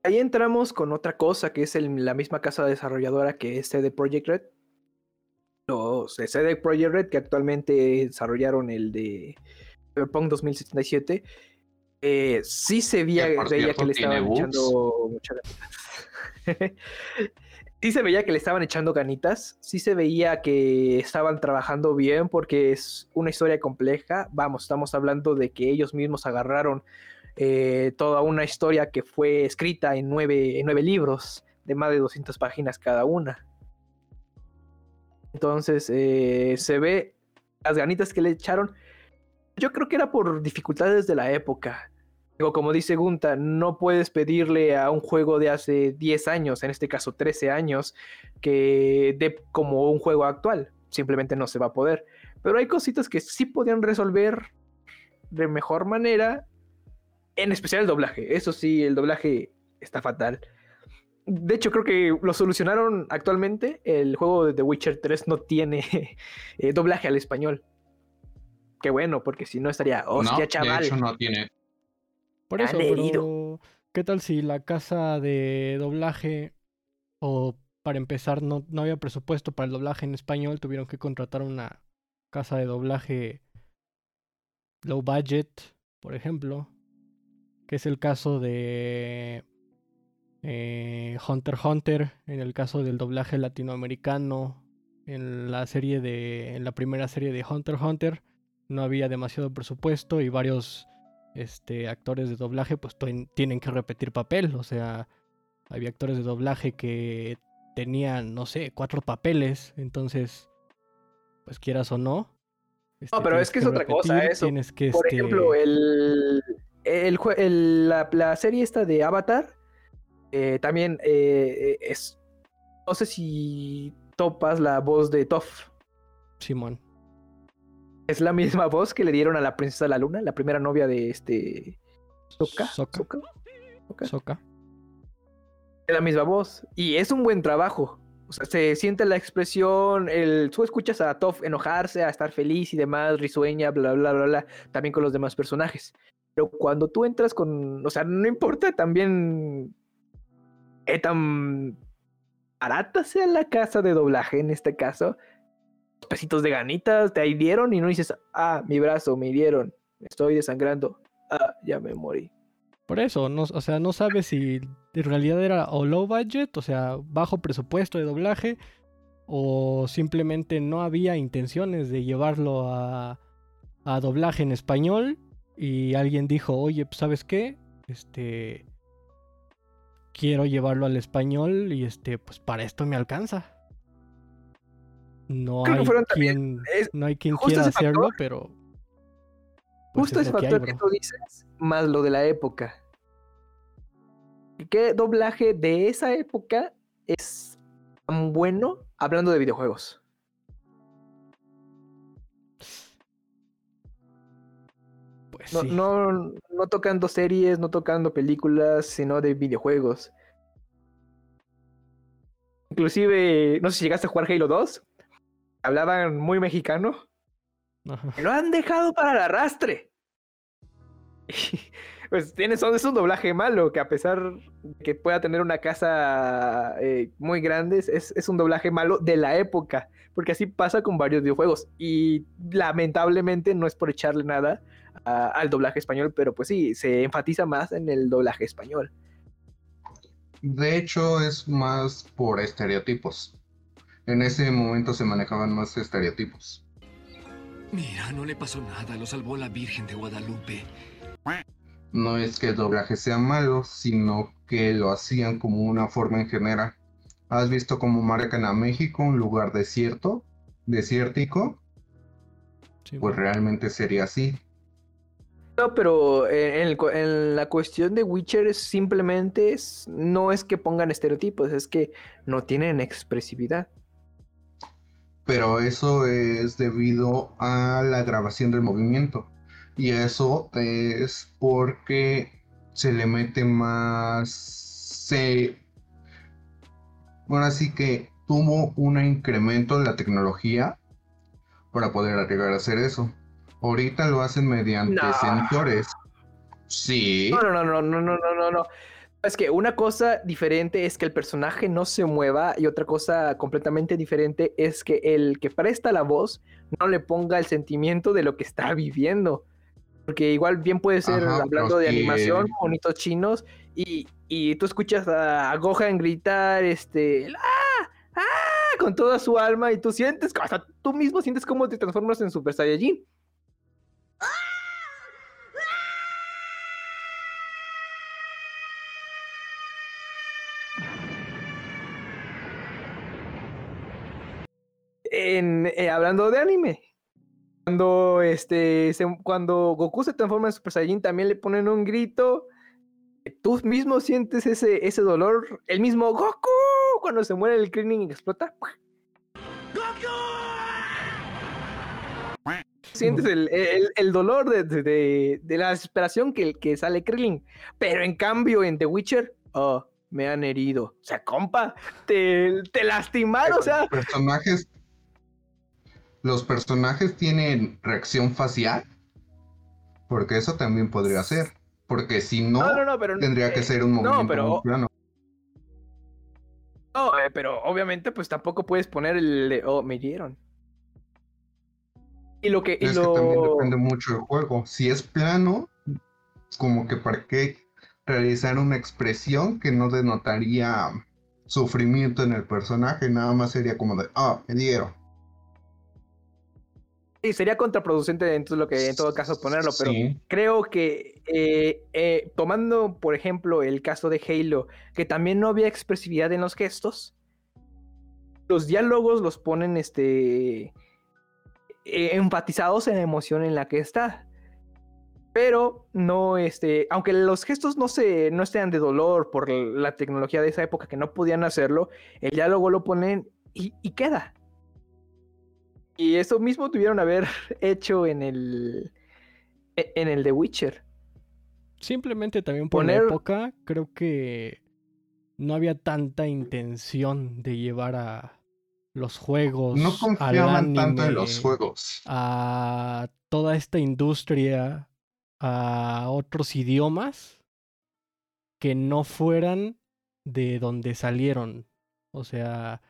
Ahí entramos con otra cosa que es el- la misma casa desarrolladora que es CD Projekt Red. Los de CD Projekt Red que actualmente desarrollaron el de Cyberpunk 2077. eh, sí se veía, Que, veía le estaban bugs. echando ganitas. sí se veía que le estaban echando ganitas. Sí se veía que estaban trabajando bien porque es una historia compleja. Vamos, estamos hablando de que ellos mismos agarraron eh, toda una historia que fue escrita en nueve, en nueve libros de más de 200 páginas cada una. Entonces eh, se ve las ganitas que le echaron. Yo creo que era por dificultades de la época. Digo, como dice Gunta, no puedes pedirle a un juego de hace 10 años, en este caso 13 años, que dé como un juego actual. Simplemente no se va a poder. Pero hay cositas que sí podían resolver de mejor manera en especial el doblaje. Eso sí, el doblaje está fatal. De hecho, creo que lo solucionaron actualmente. El juego de The Witcher 3 no tiene eh, doblaje al español. Qué bueno, porque si no estaría, hostia, no, chaval. de hecho no tiene. Por Han eso, pero ¿qué tal si la casa de doblaje o para empezar no, no había presupuesto para el doblaje en español, tuvieron que contratar una casa de doblaje low budget, por ejemplo, que es el caso de eh, Hunter x Hunter, en el caso del doblaje latinoamericano, en la serie de, en la primera serie de Hunter x Hunter, no había demasiado presupuesto y varios este, actores de doblaje pues tienen que repetir papel, o sea, había actores de doblaje que tenían, no sé, cuatro papeles, entonces, pues quieras o no. este, No, pero es que es otra cosa, eso. Tienes que, Por este, ejemplo, el, el, jue- el- la, la serie esta de Avatar eh, también eh, es. No sé si topas la voz de Toph. Simón. Es la misma voz que le dieron a la princesa de la luna, la primera novia de este. Sokka. Sokka. Es la misma voz. Y es un buen trabajo. O sea, se siente la expresión, el, tú escuchas a Toph enojarse, a estar feliz y demás, risueña, bla, bla, bla, bla, también con los demás personajes. Pero cuando tú entras con, o sea, no importa también qué tan barata sea la casa de doblaje en este caso, pesitos de ganitas te hirieron y no dices, ah, mi brazo me hirieron, estoy desangrando, ah, ya me morí. Por eso, o sea, no sabes si en realidad era o low budget, o sea, bajo presupuesto de doblaje, o simplemente no había intenciones de llevarlo a, a doblaje en español y alguien dijo, oye, pues, ¿sabes qué? Este, quiero llevarlo al español y este, pues para esto me alcanza. No Creo que hay quien, es- no hay quien quiera hacerlo, factor- pero pues, Justo es ese que hay, factor que bro. tú dices, más lo de la época. ¿Qué doblaje de esa época es tan bueno hablando de videojuegos? No, sí. no, no tocando series, no tocando películas, sino de videojuegos. Inclusive, no sé si llegaste a jugar Halo 2. Hablaban muy mexicano. Ajá. ¡Me lo han dejado para el arrastre! pues tiene, son- es un doblaje malo, que a pesar de que pueda tener una casa eh, muy grande, es, es un doblaje malo de la época. Porque así pasa con varios videojuegos. Y lamentablemente no es por echarle nada a- al doblaje español, pero pues sí, se enfatiza más en el doblaje español. De hecho, es más por estereotipos. En ese momento se manejaban más estereotipos. Mira, no le pasó nada, lo salvó la Virgen de Guadalupe. No es que el doblaje sea malo, sino que lo hacían como una forma en general. ¿Has visto cómo marcan a México un lugar desierto? Desértico, Sí, pues realmente sería así. No, pero eh, en, la cuestión de Witcher simplemente no es que pongan estereotipos, es que no tienen expresividad. Pero eso es debido a la grabación del movimiento. Y eso es porque se le mete más... Se... Ahora sí que tuvo un incremento en la tecnología para poder llegar a hacer eso. Ahorita lo hacen mediante no. sensores. Sí. No, no, no, no, no, no, no, no. Es que una cosa diferente es que el personaje no se mueva y otra cosa completamente diferente es que el que presta la voz no le ponga el sentimiento de lo que está viviendo. Porque igual bien puede ser Ajá, hablando de sí. animación, bonitos chinos, y, y, tú escuchas a, Gohan gritar, este, ¡ah! ¡ah! con toda su alma y tú sientes, hasta tú mismo sientes cómo te transformas en Super Saiyajin. En, eh, hablando de anime. Cuando este se- cuando Goku se transforma en Super Saiyajin también le ponen un grito. Tú mismo sientes ese, ese dolor. El mismo Goku cuando se muere el Krillin y explota. Sientes el, el- el dolor de, de- de- de la desesperación que, que sale Krillin. Pero en cambio en The Witcher, oh, me han herido. O sea, compa, te, te lastimaron. O sea, Los personajes. Los personajes tienen reacción facial. Porque eso también podría ser. Porque si no, no, no, no, pero tendría que eh, ser un no, movimiento pero- muy plano. No, eh, pero obviamente pues tampoco puedes poner el de, oh, me hirieron. Y lo que, y Es lo... que también depende mucho del juego. Si es plano, como que para qué realizar una expresión que no denotaría sufrimiento en el personaje, nada más sería como de, ah, me dieron. Sí, sería contraproducente entonces lo que en todo caso ponerlo, pero Sí. creo que eh, eh, tomando por ejemplo el caso de Halo, que también no había expresividad en los gestos, los diálogos los ponen este eh, enfatizados en la emoción en la que está. Pero no, este, aunque los gestos no se, no sean de dolor por la tecnología de esa época que no podían hacerlo, el diálogo lo ponen y, y queda. Y eso mismo tuvieron haber hecho en el e- en el The Witcher. Simplemente también por Poner- la época, creo que no había tanta intención de llevar a los juegos, No al confiaban tanto en los juegos. a toda esta industria, a otros idiomas que no fueran de donde salieron. O sea,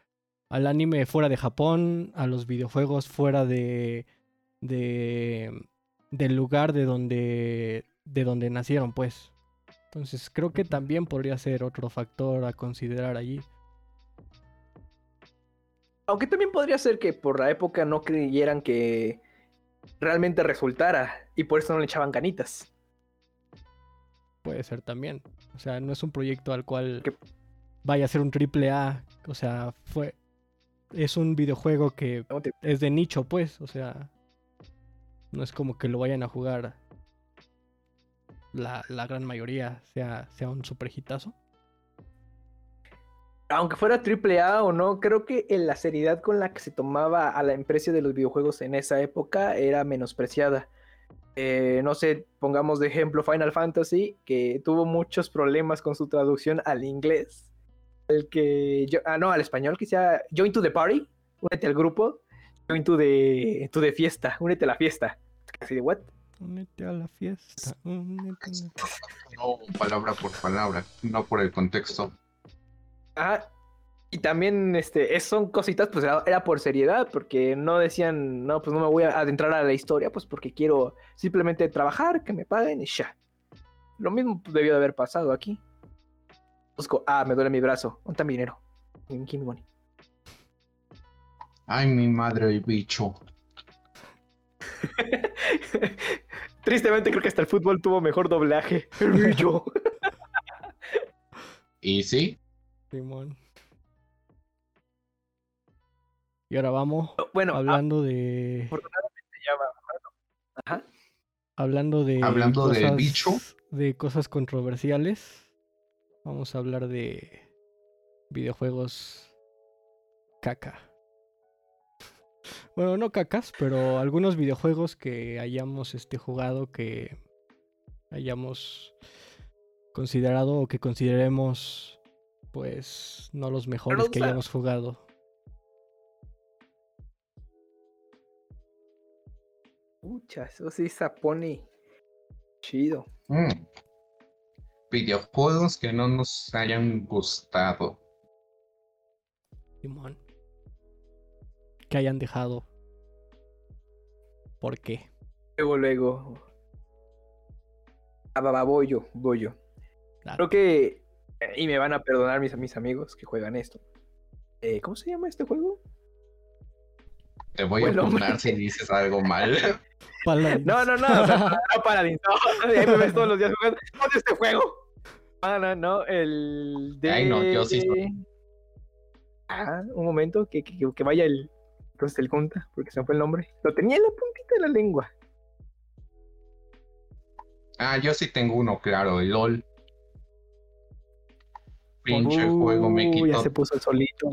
al anime fuera de Japón, a los videojuegos fuera de, de del lugar de donde de donde nacieron, pues. Entonces, creo que también podría ser otro factor a considerar allí. Aunque también podría ser que por la época no creyeran que realmente resultara y por eso no le echaban ganitas. puede ser también. O sea, no es un proyecto al cual Que- vaya a ser un triple A. O sea, fue. Es un videojuego que es de nicho, pues. O sea. No es como que lo vayan a jugar. La, la gran mayoría sea, sea un super hitazo. Aunque fuera triple A o no, creo que en la seriedad con la que se tomaba a la empresa de los videojuegos en esa época era menospreciada. Eh, no sé, pongamos de ejemplo Final Fantasy, que tuvo muchos problemas con su traducción al inglés. El que yo, ah, no, al español, que sea Join to the Party, únete al grupo, Join to the, to the fiesta, únete a la fiesta. Así de, ¿what? Únete a la fiesta. únete a la- No palabra por palabra, no por el contexto. Ajá. Y también este, es- son cositas, pues era por seriedad, porque no decían, no, pues no me voy a adentrar a la historia, pues porque quiero simplemente trabajar, que me paguen y ya. Lo mismo debió de haber pasado aquí. Busco, ah, me duele mi brazo, ¿dónde está mi dinero? Give me- give me money. Ay, mi madre, el bicho. Tristemente creo que hasta el fútbol tuvo mejor doblaje. El bicho. Y sí, Simón. Y ahora vamos bueno, ah, hablando de. afortunadamente ya va. Ajá. Hablando de. Hablando del bicho. De cosas controversiales. Vamos a hablar de videojuegos caca. Bueno, no cacas, pero algunos videojuegos que hayamos este, jugado que hayamos considerado o que consideremos pues no los mejores que hayamos jugado. Pucha, eso sí se pone chido. mm, videojuegos que no nos hayan gustado. Simón. Que hayan dejado. ¿Por qué? Luego, luego. Ah, va, va, voy yo, voy yo. Claro. Creo que. eh, Y me van a perdonar mis, mis amigos que juegan esto. Eh, ¿Cómo se llama este juego? Te voy Bueno, a contar si dices algo mal. Paladins. No, no, no. O sea, no Paladins. No, ahí me ves todos los días jugando. ¿Dónde este juego? Ah, no, no. El de. Ay, no, yo sí Ah, un momento. Que, que, que vaya el. Entonces el junta, porque se me fue el nombre. Lo tenía en la puntita de la lengua. Ah, yo sí tengo uno claro, el LOL. Pinche Uh, juego me Ya quitó. se puso el solito.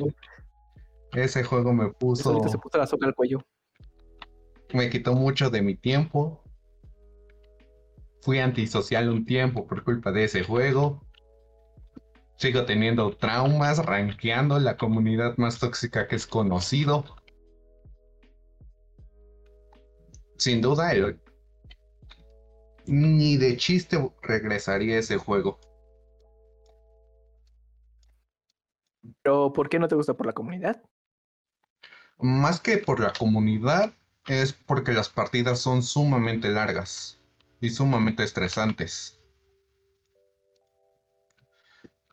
Ese juego me El puso. solito se puso la soga al cuello. Me quitó mucho de mi tiempo. Fui antisocial un tiempo por culpa de ese juego. Sigo teniendo traumas, rankeando la comunidad más tóxica que es conocido. Sin duda, el- ni de chiste regresaría a ese juego. Pero, ¿por qué no te gusta por la comunidad? Más que por la comunidad, es porque las partidas son sumamente largas y sumamente estresantes.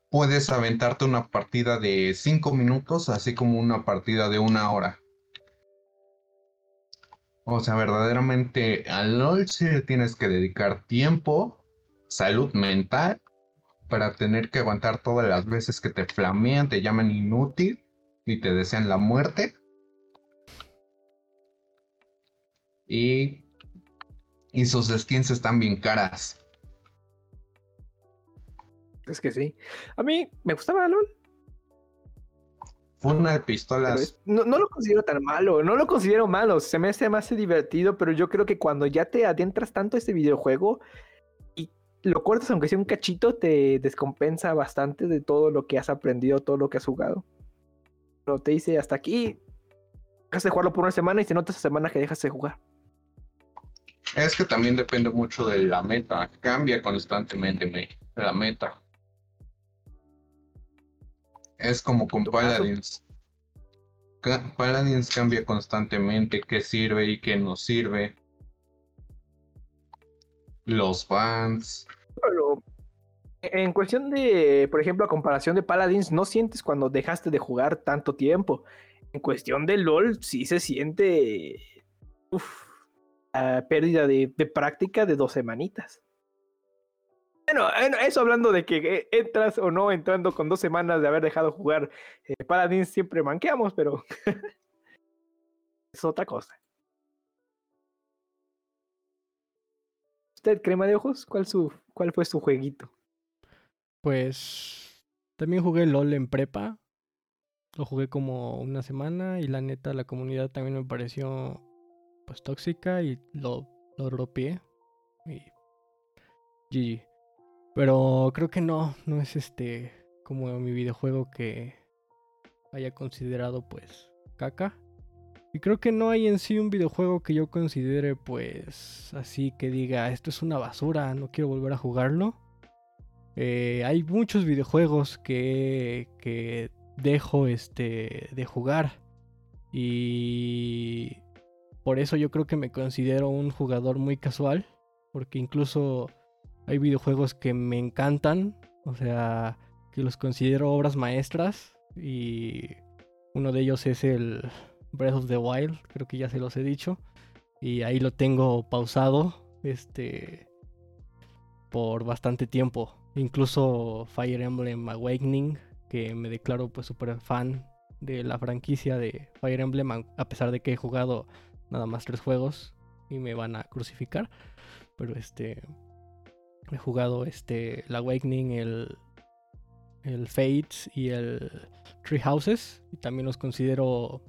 Puedes aventarte una partida de 5 minutos, así como una partida de una hora. O sea, verdaderamente al LOL tienes que dedicar tiempo, salud mental, para tener que aguantar todas las veces que te flamean, te llaman inútil y te desean la muerte. Y, y sus skins están bien caras. Es que sí. A mí me gustaba LOL. Una de pistolas. no, no lo considero tan malo. No lo considero malo. Se me hace más divertido, pero yo creo que cuando ya te adentras tanto a este videojuego y lo cortas, aunque sea un cachito, te descompensa bastante de todo lo que has aprendido, todo lo que has jugado. Pero te dice hasta aquí. Dejas de jugarlo por una semana y se nota esa semana que dejas de jugar. Es que también depende mucho de la meta. Cambia constantemente me- la meta. Es como con. Paladins. Paladins cambia constantemente qué sirve y qué no sirve. Los fans. Pero en cuestión de, por ejemplo, a comparación de Paladins, no sientes cuando dejaste de jugar tanto tiempo. En cuestión de LOL, sí se siente uf, a pérdida de, práctica de dos semanitas. Bueno, bueno, eso hablando de que eh, entras o no entrando con dos semanas de haber dejado jugar eh, Paladins, siempre manqueamos, pero es otra cosa. ¿Usted, crema de ojos? ¿Cuál, su, cuál fue su jueguito? Pues también jugué LOL en prepa. Lo jugué como una semana y la neta la comunidad también me pareció pues tóxica y lo, lo. Y GG. Pero creo que no, no es este como mi videojuego que haya considerado pues caca. Y creo que no hay en sí un videojuego que yo considere pues así que diga esto es una basura, no quiero volver a jugarlo. Eh, hay muchos videojuegos que, que dejo este, de jugar. Y por eso yo creo que me considero un jugador muy casual. Porque incluso hay videojuegos que me encantan. O sea, que los considero obras maestras. Y uno de ellos es el Breath of the Wild. Creo que ya se los he dicho. Y ahí lo tengo pausado. Este. Por bastante tiempo. Incluso Fire Emblem Awakening. Que me declaro pues súper fan de la franquicia de Fire Emblem. A pesar de que he jugado nada más tres juegos. Y me van a crucificar. Pero este. He jugado este. El Awakening, el. El Fates y el Tree Houses. Y también los considero.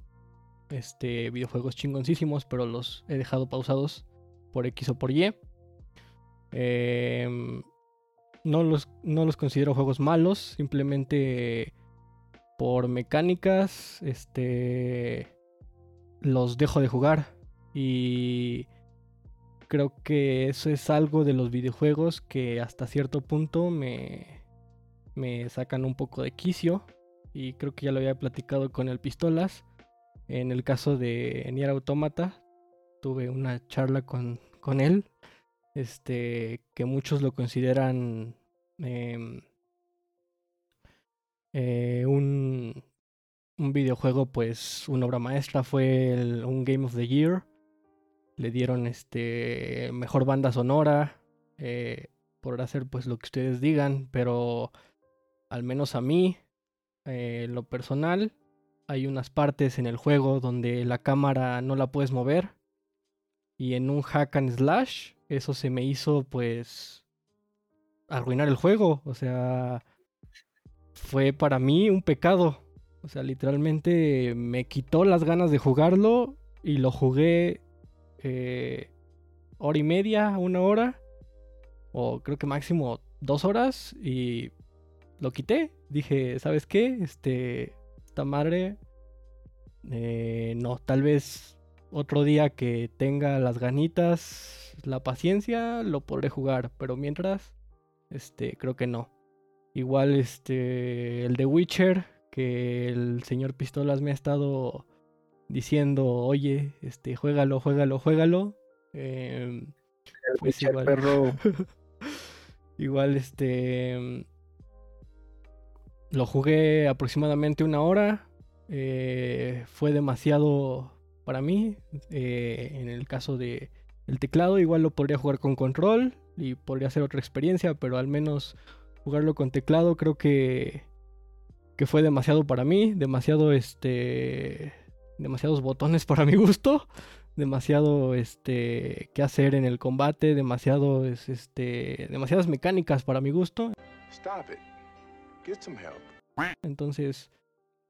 Este. videojuegos chingoncísimos. Pero los he dejado pausados. Por X o por Y. Eh, no, los, no los considero juegos malos. Simplemente. Por mecánicas. Este. Los dejo de jugar. Y creo que eso es algo de los videojuegos que hasta cierto punto me, me sacan un poco de quicio. Y creo que ya lo había platicado con el Pistolas. En el caso de Nier Automata, tuve una charla con, con él. Este, que muchos lo consideran em, eh, un, un videojuego, pues una obra maestra. Fue un Game of the Year le dieron este mejor banda sonora eh, por hacer pues lo que ustedes digan pero al menos a mí eh, lo personal hay unas partes en el juego donde la cámara no la puedes mover y en un hack and slash eso se me hizo pues arruinar el juego o sea fue para mí un pecado o sea literalmente me quitó las ganas de jugarlo y lo jugué eh, hora y media, una hora, o creo que máximo dos horas, y lo quité. Dije, ¿sabes qué? Este, esta madre, eh, no, tal vez otro día que tenga las ganitas, la paciencia, lo podré jugar, pero mientras, este, creo que no. Igual, este, el de Witcher, que el señor Pistolas me ha estado diciendo, oye, este, juégalo, juégalo, juégalo. Em, El Pues igual. perro. igual, este, em, lo jugué aproximadamente una hora. eh, fue demasiado para mí. eh, en el caso de el teclado, igual lo podría jugar con control y podría ser otra experiencia, pero al menos jugarlo con teclado creo que que fue demasiado para mí, demasiado este demasiados botones para mi gusto, demasiado este que hacer en el combate, demasiado es, este demasiadas mecánicas para mi gusto, Stop it. Get some help. entonces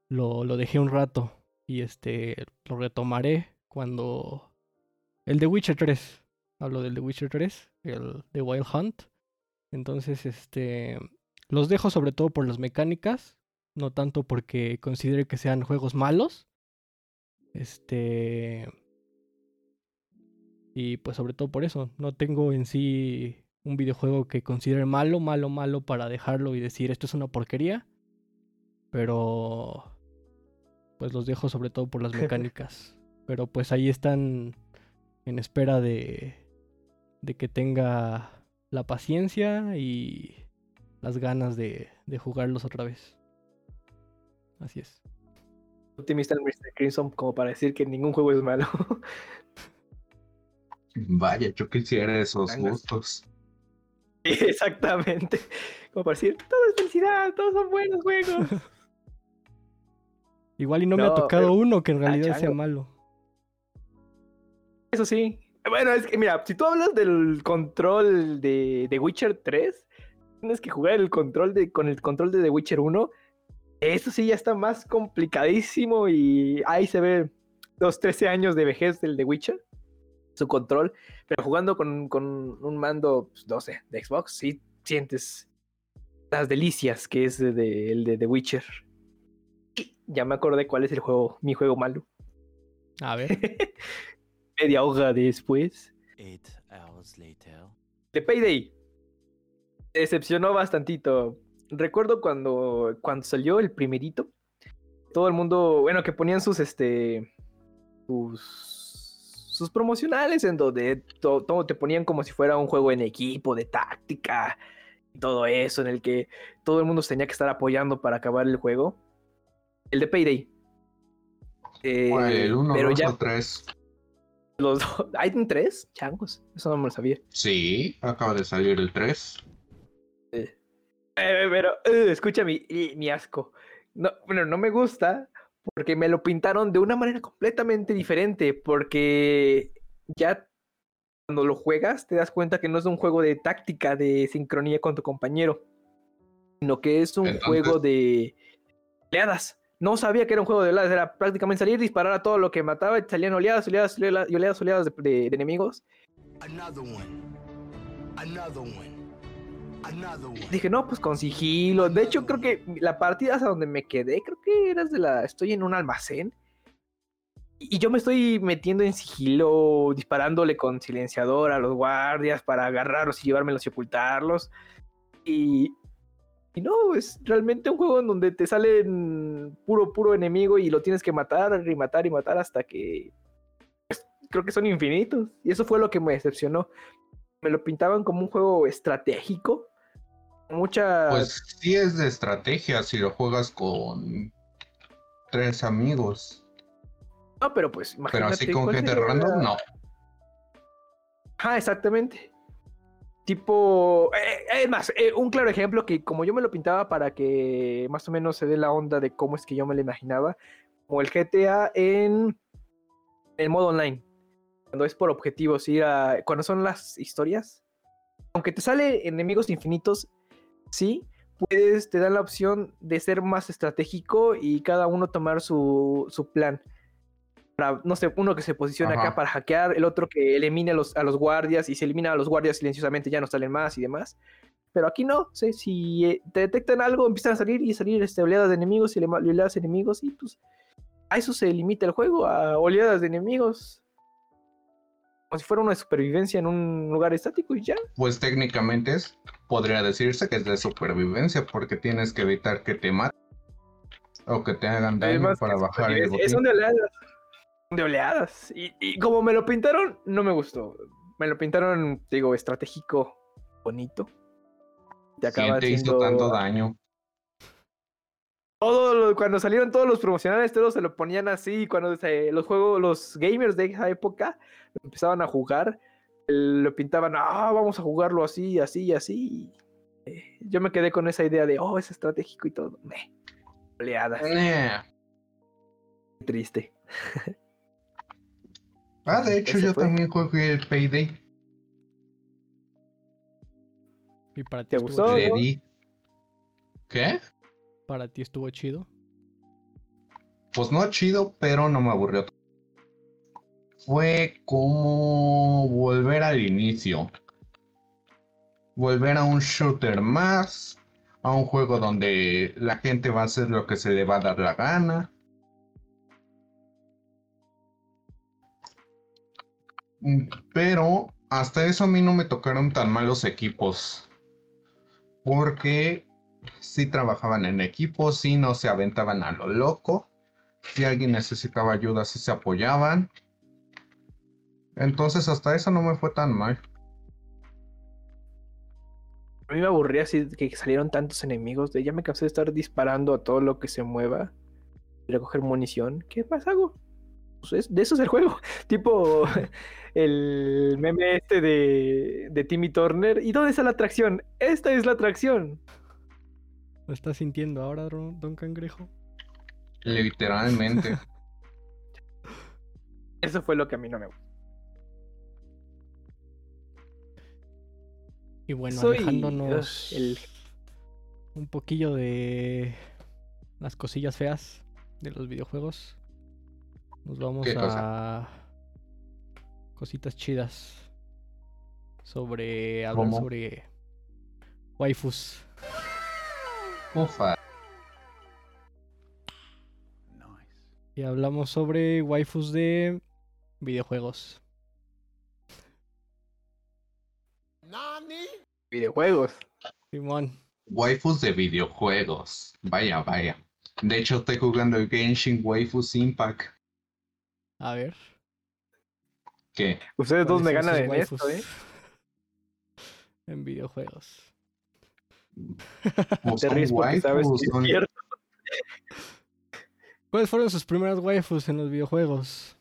lo, lo dejé un rato y este lo retomaré cuando el de Witcher 3, hablo del de Witcher 3, el de Wild Hunt. Entonces, este los dejo sobre todo por las mecánicas, no tanto porque considere que sean juegos malos. Este y pues sobre todo por eso, no tengo en sí un videojuego que considere malo, malo, malo para dejarlo y decir esto es una porquería. Pero pues los dejo sobre todo por las mecánicas. Pero pues ahí están en espera de, de que tenga la paciencia y las ganas de, de jugarlos otra vez. Así es. Optimista el Mr. Crimson como para decir que ningún juego es malo. Vaya, yo quisiera esos Ganas. gustos. Exactamente. Como para decir, todo es felicidad, todos son buenos juegos. Igual y no, me ha tocado pero- uno que en Ah, realidad sea malo. Eso sí. Bueno, es que mira, si tú hablas del control de, de Witcher 3, tienes que jugar el control de, con el control de The Witcher 1. Eso sí ya está más complicadísimo y ahí se ve los 13 años de vejez del The Witcher. Su control. Pero jugando con, con un mando, pues, 12 de Xbox, sí sientes las delicias que es de- de- el de The Witcher. Y ya me acordé cuál es el juego, mi juego malo. A ver. Media hoja después. Eight hours later. de Payday. Decepcionó bastantito. Recuerdo cuando, cuando salió el primerito. Todo el mundo, bueno, que ponían sus este. sus. sus promocionales en donde to- todo te ponían como si fuera un juego en equipo, de táctica. Y todo eso, en el que todo el mundo se tenía que estar apoyando para acabar el juego. El de Payday. Eh, el 1, pero 2 ya o 3. los dos. ¿Hay un tres? Changos. Eso no me lo sabía. Sí, acaba de salir el 3. Eh, pero eh, escucha mi, asco. No, bueno, no me gusta porque me lo pintaron de una manera completamente diferente. Porque ya cuando lo juegas te das cuenta que no es un juego de táctica, de sincronía con tu compañero, sino que es un Entonces- juego de oleadas. No sabía que era un juego de oleadas, era prácticamente salir, disparar a todo lo que mataba y salían oleadas, oleadas, oleadas oleadas, oleadas de- de- de enemigos. Another one. Another one. Dije, no, pues con sigilo. De hecho, creo que la partida hasta donde me quedé, creo que eras de la. Estoy en un almacén. Y yo me estoy metiendo en sigilo, disparándole con silenciador a los guardias para agarrarlos y llevármelos y ocultarlos. Y. Y no, es realmente un juego en donde te salen puro, puro enemigo y lo tienes que matar y matar y matar hasta que. pues, creo que son infinitos. Y eso fue lo que me decepcionó. Me lo pintaban como un juego estratégico. Mucha. Pues sí es de estrategia si lo juegas con tres amigos. no, pero pues Pero imagínate. así con ¿cuál gente random, no. Ah, exactamente. Tipo, eh, es más, eh, un claro ejemplo que como yo me lo pintaba para que más o menos se dé la onda de cómo es que yo me lo imaginaba, como el GTA en el modo online, cuando es por objetivos, ir a, cuando son las historias, aunque te sale enemigos infinitos, sí, puedes, te dan la opción de ser más estratégico y cada uno tomar su, su plan. Para, no sé, uno que se posiciona acá para hackear, el otro que elimine a los, a los guardias y si elimina a los guardias silenciosamente ya no salen más y demás. Pero aquí no, si eh, te detectan algo, empiezan a salir y salir este, oleadas de enemigos y oleadas de enemigos y pues a eso se limita el juego, a oleadas de enemigos. Como si fuera una supervivencia en un lugar estático y ya. Pues técnicamente es, podría decirse que es de supervivencia porque tienes que evitar que te maten o que te hagan daño Además, para bajar el supervivencia- es botín. de oleadas. De oleadas. Y, y como me lo pintaron, no me gustó. Me lo pintaron, digo, estratégico, bonito. Te ¿Quién acaba te hizo siendo- tanto daño? Todo lo- cuando salieron todos los promocionales, todos se lo ponían así. Cuando se- los juegos, los gamers de esa época lo empezaban a jugar, el- lo pintaban, ah, vamos a jugarlo así, así, así. y, eh, yo me quedé con esa idea de, oh, es estratégico y todo. Meh, oleadas. Nah. Triste. Ah, de hecho yo fue. también jugué el Payday. ¿Y para ti ¿Te gustó? ¿Qué? ¿Para ti estuvo chido? Pues no chido, pero no me aburrió. Fue como volver al inicio. Volver a un shooter más. A un juego donde la gente va a hacer lo que se le va a dar la gana. Mm, Pero hasta eso a mí no me tocaron tan malos equipos. Porque sí trabajaban en equipo, sí no se aventaban a lo loco. Si alguien necesitaba ayuda, sí se apoyaban. Entonces hasta eso no me fue tan mal. A mí me aburría así que salieron tantos enemigos. De ya me cansé de estar disparando a todo lo que se mueva. Recoger munición. ¿Qué más hago? pues, es- de eso es el juego. Tipo el meme este de, de Timmy Turner. ¿Y dónde está la atracción? Esta es la atracción. ¿Lo estás sintiendo ahora, Don Cangrejo? Literalmente. Eso fue lo que a mí no me gustó. Y bueno, Soy, alejándonos el- un poquillo de las cosillas feas de los videojuegos, nos vamos ¿Qué a cositas chidas sobre hablar ¿Cómo? sobre waifus. Y hablamos sobre waifus de videojuegos. videojuegos. Simón, Waifus de videojuegos. Vaya, vaya. De hecho, estoy jugando el Genshin Waifus Impact. a ver. Que Ustedes dos ¿cuáles me ganan en waifus esto, ¿eh? En videojuegos. Pues, Te son ríes porque sabes waifus, que es son- cierto. ¿Cuáles fueron sus primeras waifus en los videojuegos?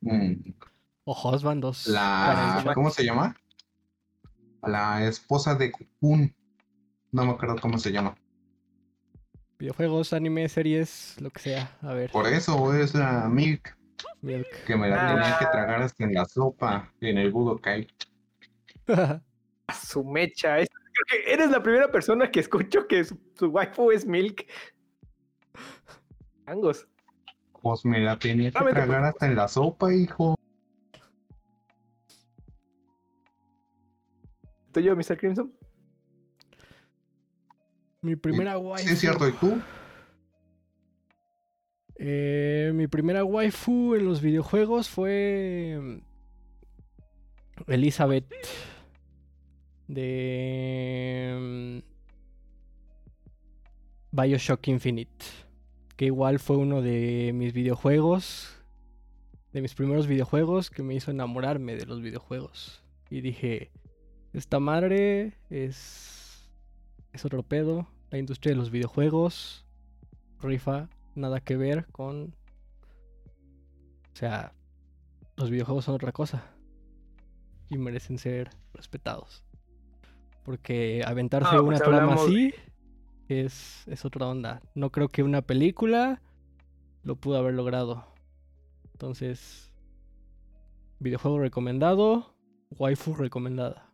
Mm, Ojos bandos. La. ¿Cómo se llama? La esposa de Kun. No me acuerdo cómo se llama. Videojuegos, anime, series, lo que sea. A ver. Por eso es la Milk, Milk. que me la tenía que Ah. tragar hasta en la sopa, en el Budokai. A su mecha. es- Creo que eres la primera persona que escucho que su, su waifu es Milk. Angos. Pues me la tenía que Solamente tragar hasta en la sopa, hijo. ¿Estoy yo, Mr. Crimson? Mi primera waifu. Sí, es cierto, ¿y tú? Eh, mi primera waifu en los videojuegos fue mm, Elizabeth de mm, Bioshock Infinite, que igual fue uno de mis videojuegos, de mis primeros videojuegos que me hizo enamorarme de los videojuegos. Y dije, esta madre es es otro pedo, la industria de los videojuegos rifa nada que ver con. O sea, los videojuegos son otra cosa. Y merecen ser respetados. Porque aventarse Ah, una pues trama así es, es otra onda. No creo que una película lo pudo haber logrado. Entonces, videojuego recomendado, waifu recomendada.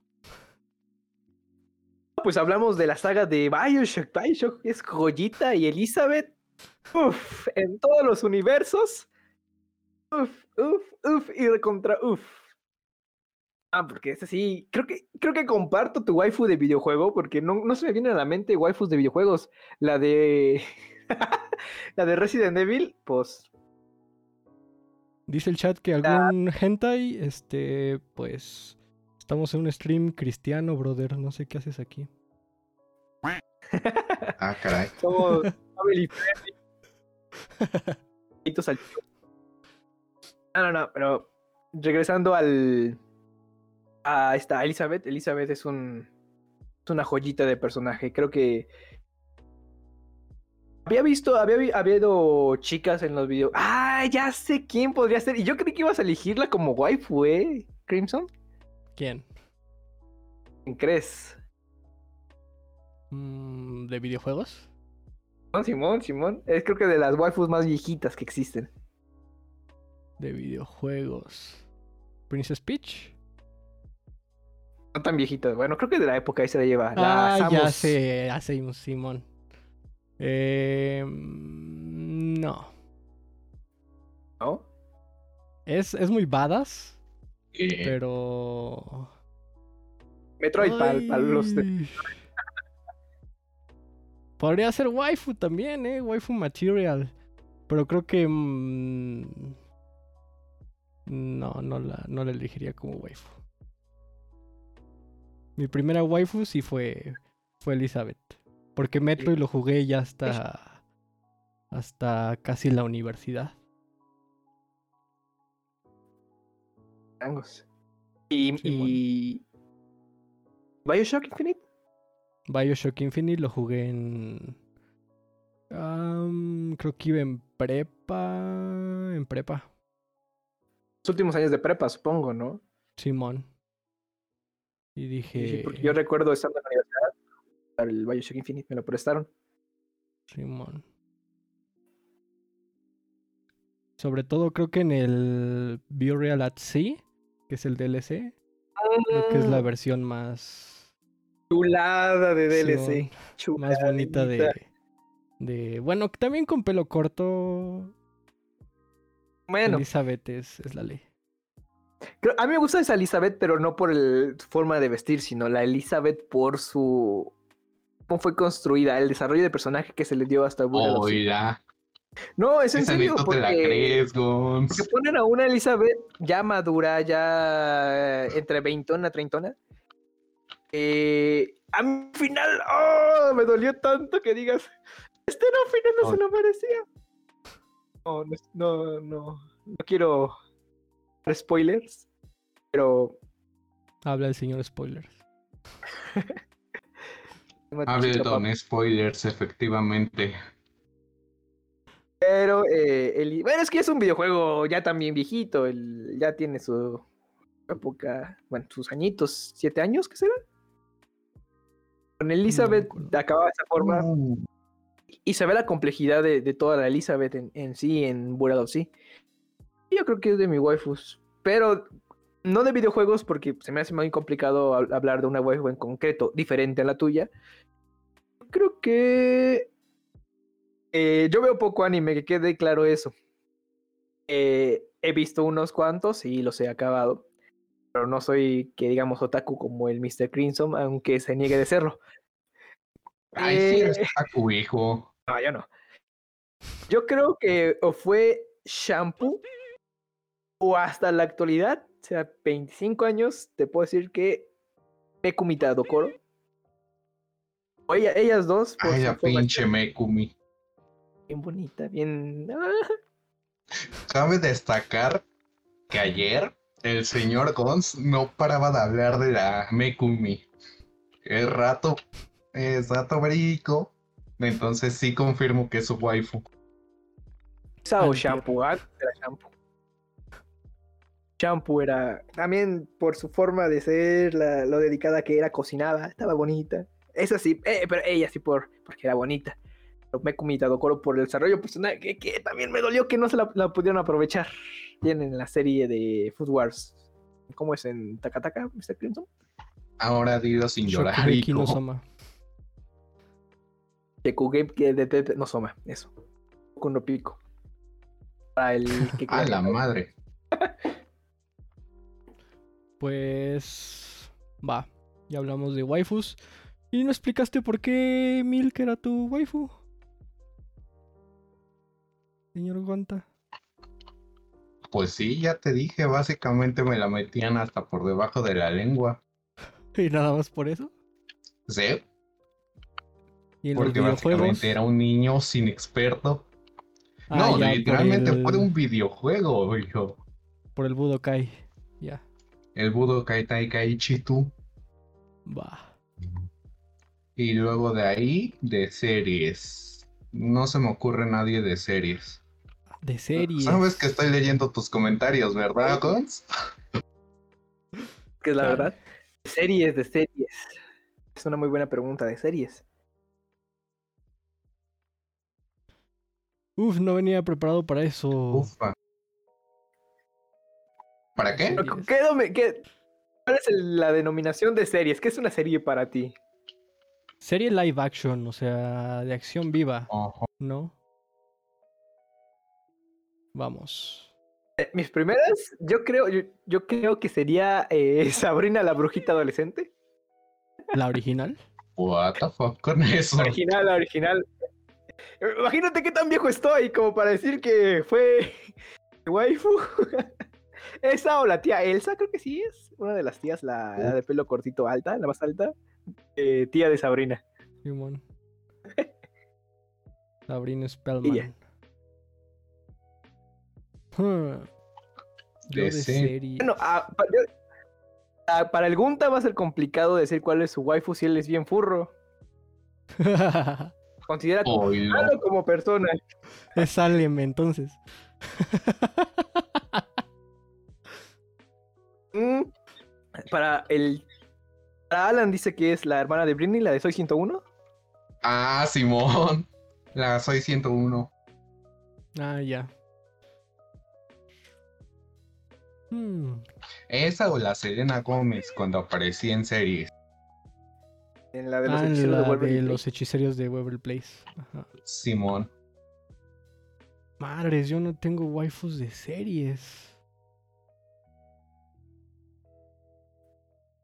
Pues hablamos de la saga de Bioshock. Bioshock es joyita y Elizabeth. Uf, en todos los universos. Uf, uf, uf y recontra uf. Ah, porque es así. Creo que, creo que comparto tu waifu de videojuego porque no, no se me viene a la mente waifus de videojuegos. La de. la de Resident Evil, pues. Dice el chat que algún hentai, este, pues. Estamos en un stream cristiano, brother. No sé qué haces aquí. Ah, caray. Somos. No, no, no, pero regresando al. A esta Elizabeth. Elizabeth es un. Es una joyita de personaje. Creo que. Había visto, había habido chicas en los videos. Ah, ya sé quién podría ser. Y yo creí que ibas a elegirla como waifu, ¿eh? Crimson. ¿Quién? ¿Quién crees? Mm, ¿De videojuegos? Simón, Simón, Simón. Es creo que de las waifus más viejitas que existen. De videojuegos. ¿Princess Peach? No tan viejitas. Bueno, creo que de la época ahí se la lleva. La ah, ya sé, hace un Simón. Eh, mm, no. ¿No? Es, es muy badass, Eh, pero. Metroid para los de-. Podría ser waifu también, eh. Waifu material. Pero creo que. mm, no, no la, no la elegiría como waifu. Mi primera waifu sí fue. Fue Elizabeth. Porque Metroid lo jugué ya hasta. Hasta casi la universidad. Tangos. Y, Sí, y... Bioshock Infinite. Bioshock Infinite lo jugué en. creo que iba en prepa. En prepa. los últimos años de prepa, supongo, ¿no? Simón. Y dije. sí, porque yo recuerdo estando en la universidad, para el Bioshock Infinite me lo prestaron. Simón. Sobre todo creo que en el Burial at Sea, que es el DLC, creo que es la Ah, versión más, Chulada de DLC. Más bonita de... Bueno, también con pelo corto, Bueno, Elizabeth es, es la ley. A mí me gusta esa Elizabeth, pero no por el, su forma de vestir, sino la Elizabeth por su. cómo fue construida, el desarrollo de personaje que se le dio hasta. Oiga, No, es en esa serio, te la porque. crees, Gons. Que ponen a una Elizabeth ya madura, ya entre veintona, treintona. Eh, a mi final, ¡oh! me dolió tanto que digas, este no final no se lo merecía. No, no, no, no, no quiero spoilers, pero Habla el señor Spoilers. Ableton spoilers, efectivamente. Pero, eh, el, bueno, es que es un videojuego ya también viejito, el, ya tiene su época, bueno, sus añitos, siete años, ¿qué será? Con Elizabeth acuerdo. acababa de esa forma Mm, y se ve la complejidad de, de toda la Elizabeth en, en sí, en Burial of Sea. Yo creo que es de mi waifus, pero no de videojuegos porque se me hace muy complicado hab- hablar de una waifu en concreto, diferente a la tuya. Creo que eh, yo veo poco anime, que quede claro eso. Eh, he visto unos cuantos y los he acabado, pero no soy, que digamos, otaku como el Mr. Crimson, aunque se niegue de serlo. Ay, sí, Eh, eres taku, hijo. no, yo no. Yo creo que o fue shampoo o hasta la actualidad, o sea, 25 años, te puedo decir que Mekumita Dokoro. O ella- ellas dos, por Ay, la pinche Mekumi. bien bonita, bien... ah, Cabe destacar que ayer el señor Gons no paraba de hablar de la Mekumi. Es rato, es rato verico. Entonces sí confirmo que es su waifu. Esa o Antier. shampoo, era shampoo. Shampoo era también por su forma de ser, la- lo dedicada que era, cocinaba, estaba bonita. Esa sí, eh, pero ella sí por, porque era bonita. Pero Mekumita Dokoro por el desarrollo personal, que, que también me dolió que no se la, la pudieron aprovechar. Tienen la serie de Food Wars. ¿Cómo es en Takataka, Mr. Crimson? Ahora dilo sin llorar. Shokugeki no. Soma. Shekugeki que de, de- no soma, eso. Con pico. Para el que A la madre. Pues va, ya hablamos de waifus. Y no explicaste por qué Milk era tu waifu. Señor Gonta. Pues sí, ya te dije, básicamente me la metían hasta por debajo de la lengua. Y nada más por eso. Sí, Y porque básicamente era un niño sin experto. Ah, no, ya, literalmente el- fue de un videojuego, hijo. Por el Budokai. Ya, El Budokai Tenkaichi 2. va. Y luego de ahí, de series. No se me ocurre nadie de series. De series. Sabes que estoy leyendo tus comentarios, ¿verdad, Gons? que es la Claro. verdad. Series de series. Es una muy buena pregunta de series. Uf, no venía preparado para eso. Ufa. ¿Para qué? ¿qué ¿Cuál es el- la denominación de series? ¿Qué es una serie para ti? Serie live action, o sea, de acción viva. ¿no? Vamos. Eh, Mis primeras, yo creo, yo, yo creo que sería eh, Sabrina la brujita adolescente. ¿La original? What the fuck con eso. La original, la original. Imagínate qué tan viejo estoy como para decir que fue waifu. Esa o la tía Elsa, creo que sí es. Una de las tías, la, la de pelo cortito alta, la más alta. eh, tía de Sabrina. Simón. Sabrina Spellman. Yo de De se- serie. Bueno, ah, ah, para el Gunta va a ser complicado decir cuál es su waifu si él es bien furro. Considera como, como persona. es Salem, entonces. Mm, Para el. Para Alan dice que es la hermana de Britney, la de Soy 101. Ah, Simón. La soy 101. Ah, ya. Hmm, Esa o la Selena Gómez cuando aparecía en series. En la de los ah, hechiceros la de de, Waverly los Place. hechiceros de Waverly Place. Ajá. Simón. Madres, yo no tengo waifus de series.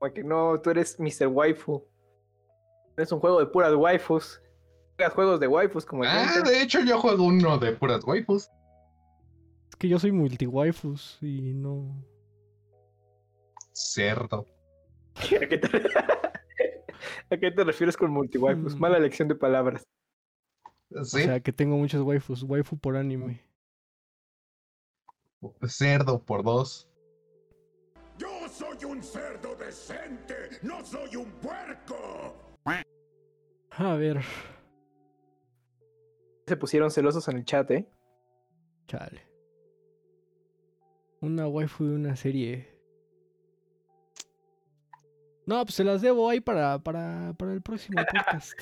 Como que no, tú eres Mr. Waifu. Es un juego de puras waifus. Juegas juegos de waifus como el Ah, de hecho yo juego uno de puras waifus. Es que yo soy multi waifus y no. Cerdo. ¿A qué te, ¿A qué te refieres con multiwaifus? Mm. Mala elección de palabras. Sí, O sea, que tengo muchos waifus. Waifu por anime. cerdo por dos. Yo soy un cerdo decente, no soy un puerco. A ver, Se pusieron celosos en el chat, ¿eh? chale. Una waifu de una serie. No, pues se las debo ahí para, para, para el próximo podcast.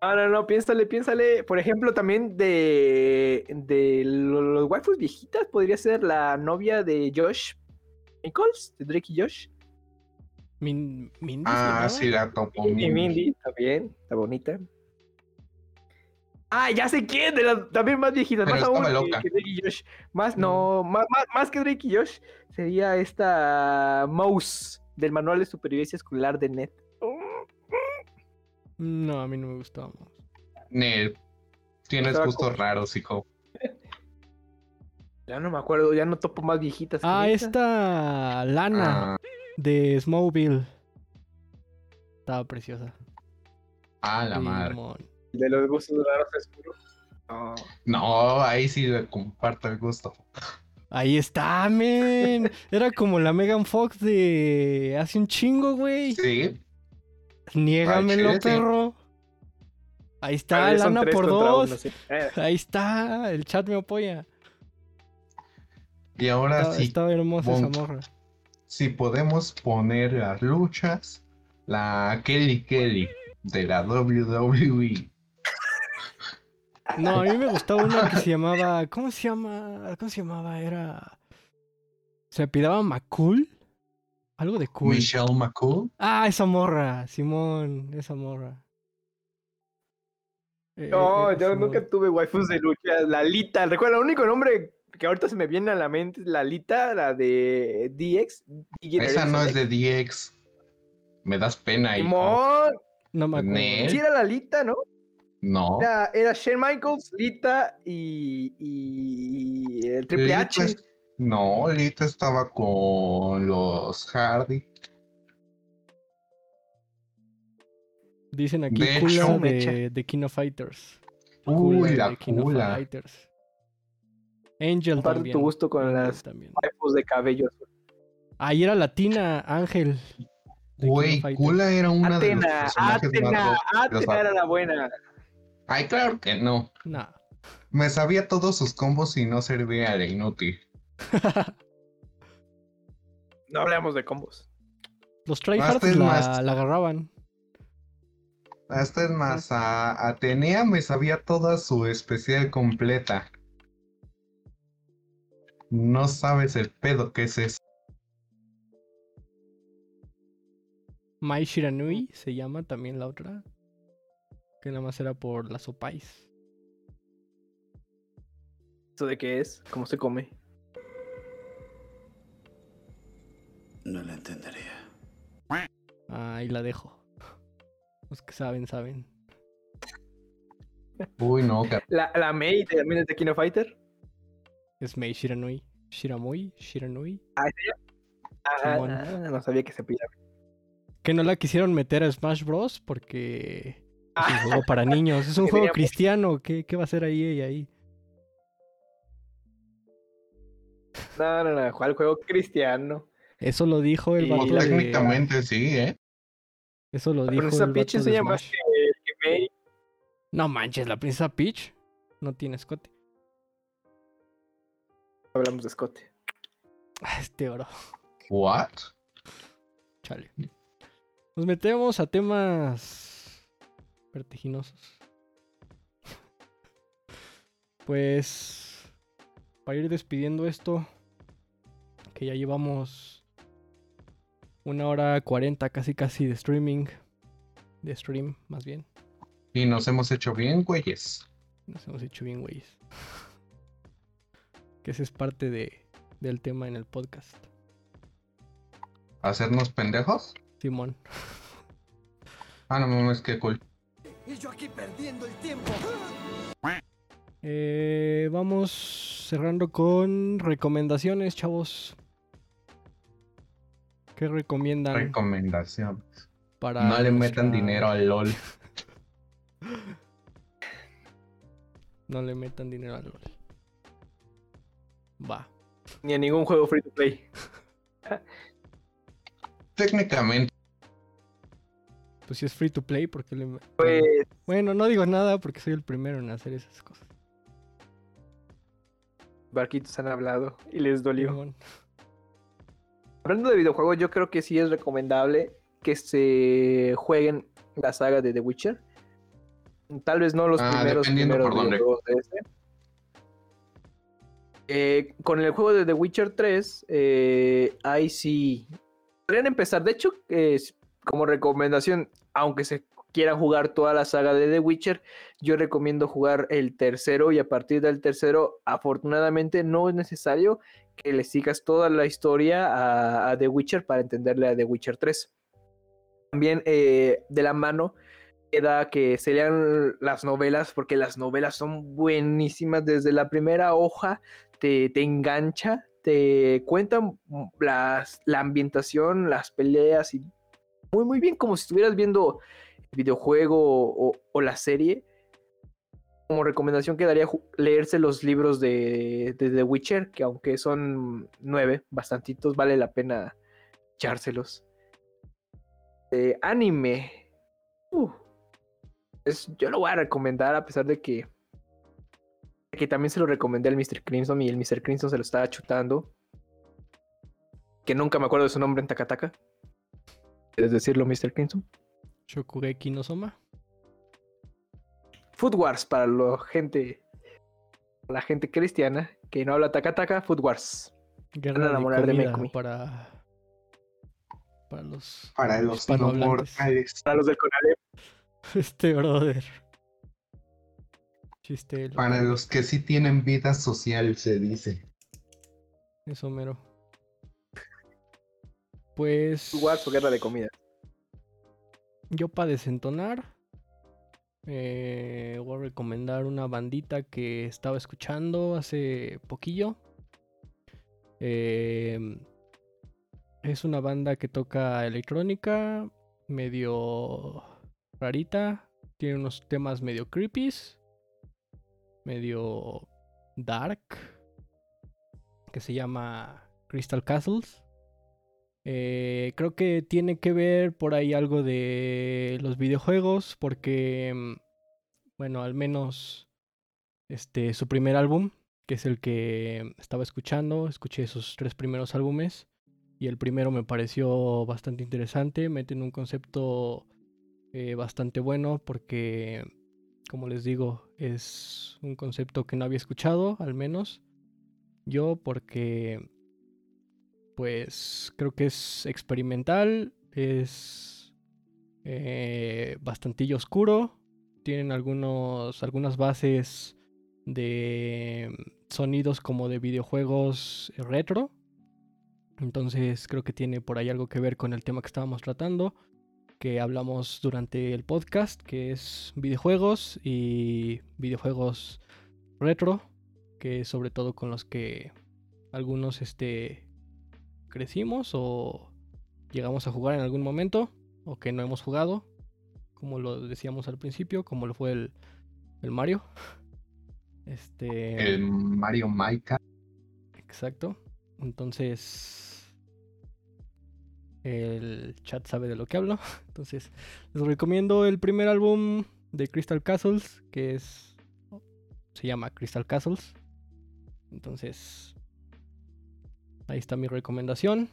No, no, no, piénsale, piénsale. Por ejemplo, también de, de lo- los waifus viejitas podría ser la novia de Josh Nichols, de Drake y Josh. Min, Mindy Ah, sí, la topo. Y Mindy. Mindy, está bien, está bonita. Ah, ya sé quién, de las también más viejitas, Pero más aún que, Drake y Josh. Más, no, más, más, más que Drake y Josh, sería esta Mouse del manual de supervivencia escolar de Net. No, a mí no me gustaba. Nel, tienes Estaba gustos como- raros, hijo. Ya no me acuerdo, ya no topo más viejitas. que Ah, esta Lana Ah, de Smallville. Estaba preciosa. ah, la madre. De los gustos raros oscuros. No. No, ahí sí le comparto el gusto. Ahí está, men. Era como la Megan Fox de hace un chingo, güey. Sí, Niégamelo, sí. perro. Ahí está, lana por dos. uno, sí. Eh, Ahí está, el chat me apoya. y ahora Estaba, sí, estaba hermosa esa bonk. morra. Si podemos poner las luchas, la Kelly Kelly de la WWE. No, a mí me gustaba una que se llamaba. ¿Cómo se llama? ¿Cómo se llamaba? Era. Se apellidaba McCool. Algo de cool. Michelle McCool. Ah, esa morra, Simón, esa morra. Eh, No, eh, yo Simón. nunca tuve waifus de lucha. Lalita, recuerda, el único nombre que ahorita se me viene a la mente es Lalita, la de DX. Esa no es de DX. Me das pena, hijo. No me acuerdo. Sí, era Lalita, ¿no? No. Era, era Shawn Michaels, Lita y, y el Triple Lita H. es- No, Lita estaba con los Hardy. Dicen aquí De Kula hecho, de, King of Fighters. Uy, Kula la de King of. Fighters. Angel Comparte también. tu gusto con Angel las también. de cabello. Ahí era latina, Ángel. de Güey. Kula era una de los Atena, más Atena, de los Atena era la buena. Ay, claro que no. Nah. Me sabía todos sus combos y no servía de inútil. No hablamos de combos. Los tryhards la, más- la agarraban. Hasta es más, a Atenea me sabía toda su especial completa. No sabes el pedo que es eso. Mai Shiranui se llama también la otra. Que nada más era por las opais. ¿Eso de qué es? ¿Cómo se come? No lo entendería. Ahí la dejo. Los que saben, saben. Uy, no, La, la May también es de Kino Fighter. Es Mei Shiranui. Shiramui, Shiranui. Ah, Simón. ah, no sabía que se pillaba. Que no la quisieron meter a Smash Bros. porque es un Ah, juego para niños. Es un juego cristiano. ¿Qué, qué va a hacer ahí ella ahí? no, no, no. ¿Cuál juego cristiano? Eso lo dijo el vato de... técnicamente sí, ¿eh? Eso lo La dijo princesa el Peach vato de enseña más Smash. que, que May. No manches, la princesa Peach no tiene escote. Hablamos de Scott. Ah, Este oro. ¿What? Chale. Nos metemos a temas vertiginosos. Pues para ir despidiendo esto, que ya llevamos una hora cuarenta casi casi de streaming, de stream más bien. Y nos hemos hecho bien, güeyes. Nos hemos hecho bien, güeyes. Que ese es parte de, del tema en el podcast. ¿Hacernos pendejos? Simón. Ah, no mames, qué cool. Y yo aquí perdiendo el tiempo. Eh, vamos cerrando con recomendaciones, chavos. ¿Qué recomiendan Recomendación. para No le metan dinero al LOL. No le metan dinero al LOL. Va. Ni a ningún juego free to play. Técnicamente, Pues si es free to play, porque le... Pues Bueno, no digo nada porque soy el primero en hacer esas cosas. barquitos han hablado y les dolió. Simón. Hablando de videojuegos, yo creo que sí es recomendable que se jueguen la saga de The Witcher. Tal vez no los Ah, primeros, primeros por dónde. de ese. Eh, con el juego de The Witcher 3, eh, ahí sí. Podrían empezar. De hecho, como recomendación, aunque se quieran jugar toda la saga de The Witcher, yo recomiendo jugar el tercero y a partir del tercero, afortunadamente, no es necesario que le sigas toda la historia a, a The Witcher para entenderle a The Witcher 3. También eh, de la mano queda que se lean las novelas, porque las novelas son buenísimas. Desde la primera hoja te, engancha, te cuentan las, la ambientación, las peleas y muy, muy bien, como si estuvieras viendo el videojuego o, la serie. Como recomendación quedaría leerse los libros de, de The Witcher, que aunque son nueve, bastantitos, vale la pena echárselos. Eh, anime. Uh, es, yo lo voy a recomendar a pesar de que, que también se lo recomendé al Mr. Crimson y el Mr. Crimson se lo estaba chutando. Que nunca me acuerdo de su nombre en Takataka. ¿Quieres decirlo, Mr. Crimson? Shokugeki no Soma. Food Wars para la gente, la gente cristiana que no habla Takataka, Food Wars. Guerra de enamorar de comida Megumi. para... Para los... para los hispanohablantes. inmortales. Para los del Conalep. Este brother. Chiste. Para los que sí tienen vida social, se dice. Eso mero. Pues... O Guerra de Comida. Yo para desentonar, eh, voy a recomendar una bandita que estaba escuchando hace poquillo. Em, es una banda que toca electrónica, medio rarita, tiene unos temas medio creepies, medio dark, que se llama Crystal Castles. Eh, creo que tiene que ver por ahí algo de los videojuegos, porque, mm, bueno, al menos este, su primer álbum, que es el que estaba escuchando, escuché esos tres primeros álbumes, y el primero me pareció bastante interesante, meten un concepto eh, bastante bueno, porque, como les digo, es un concepto que no había escuchado, al menos yo, porque pues creo que es experimental, es eh, bastantillo oscuro, tienen algunos, algunas bases de sonidos como de videojuegos retro, entonces creo que tiene por ahí algo que ver con el tema que estábamos tratando, que hablamos durante el podcast, que es videojuegos y videojuegos retro, que es sobre todo con los que algunos este crecimos o llegamos a jugar en algún momento o que no hemos jugado, como lo decíamos al principio, como lo fue el, el Mario. Este, El Mario Maika. exacto. Entonces, el chat sabe de lo que hablo. Entonces, les recomiendo el primer álbum de Crystal Castles, que es se llama Crystal Castles. Entonces, ahí está mi recomendación.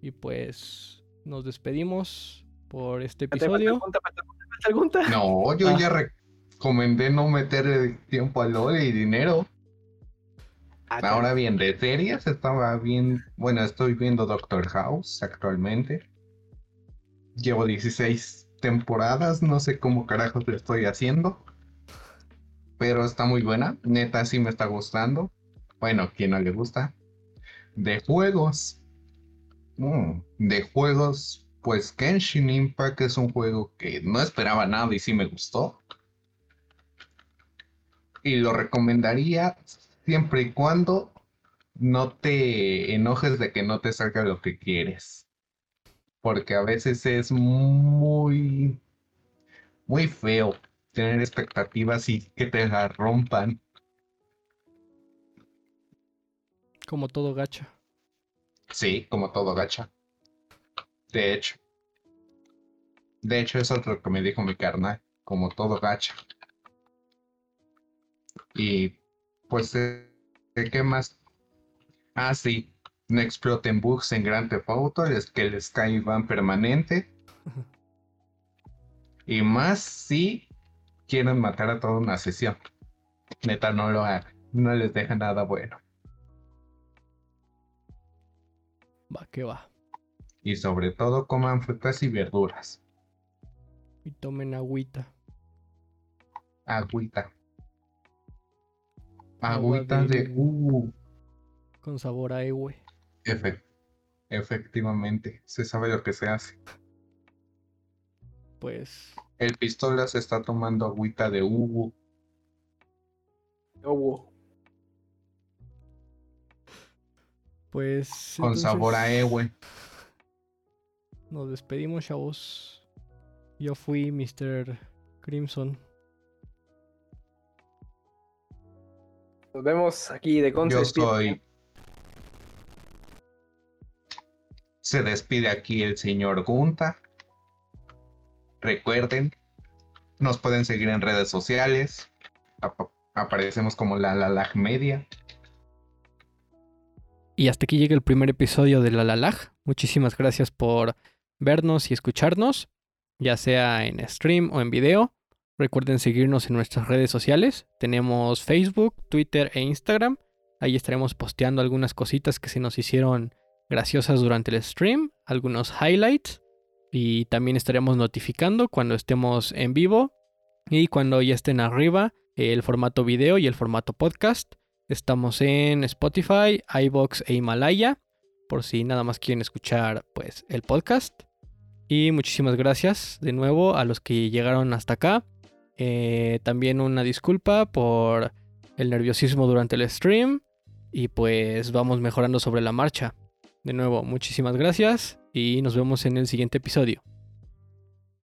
Y pues nos despedimos por este episodio. pregunta. No, yo Ah. ya recomendé no meterle tiempo al LOL y dinero. Ah, Ahora bien, de series estaba bien. Bueno, estoy viendo Doctor House actualmente. Llevo 16 temporadas, no sé cómo carajos lo estoy haciendo. Pero está muy buena, neta sí me está gustando. Bueno, quien no le gusta. De juegos. Mm, de juegos, pues Genshin Impact es un juego que no esperaba nada y sí me gustó. Y lo recomendaría siempre y cuando no te enojes de que no te salga lo que quieres. Porque a veces es muy, muy feo tener expectativas y que te las rompan. Como todo gacha. Sí, como todo gacha. De hecho. De hecho, eso es lo que me dijo mi carnal. Como todo gacha. Y pues, eh, ¿qué más? Ah, sí. No exploten bugs en Grand Theft Auto. Es que el Sky van permanente. Y más si quieren matar a toda una sesión. Neta, no lo hagan. No les deja nada bueno. Va que va. Y sobre todo coman frutas y verduras. Y tomen agüita. Agüita. Agüita de... de- Uh, Con sabor a ewe. efe- efectivamente, se sabe lo que se hace. Pues El pistola se está tomando agüita de Ubu. Wow. Pues. Con sabor a Ewe. Nos despedimos, chavos. Yo fui Mr. Crimson. Nos vemos aquí de Conce. Yo soy. Se despide aquí el señor Gunta. Recuerden, nos pueden seguir en redes sociales. Ap- aparecemos como la la Lag Media. Y hasta aquí llega el primer episodio de La La Lag. Muchísimas gracias por vernos y escucharnos, ya sea en stream o en video. Recuerden seguirnos en nuestras redes sociales. Tenemos Facebook, Twitter e Instagram. Ahí estaremos posteando algunas cositas que se nos hicieron graciosas durante el stream, algunos highlights. Y también estaremos notificando cuando estemos en vivo y cuando ya estén arriba el formato video y el formato podcast. Estamos en Spotify, iBox e Himalaya, por si nada más quieren escuchar pues el podcast. Y muchísimas gracias de nuevo a los que llegaron hasta acá. Eh, también una disculpa por el nerviosismo durante el stream. Y pues vamos mejorando sobre la marcha. De nuevo, muchísimas gracias y nos vemos en el siguiente episodio.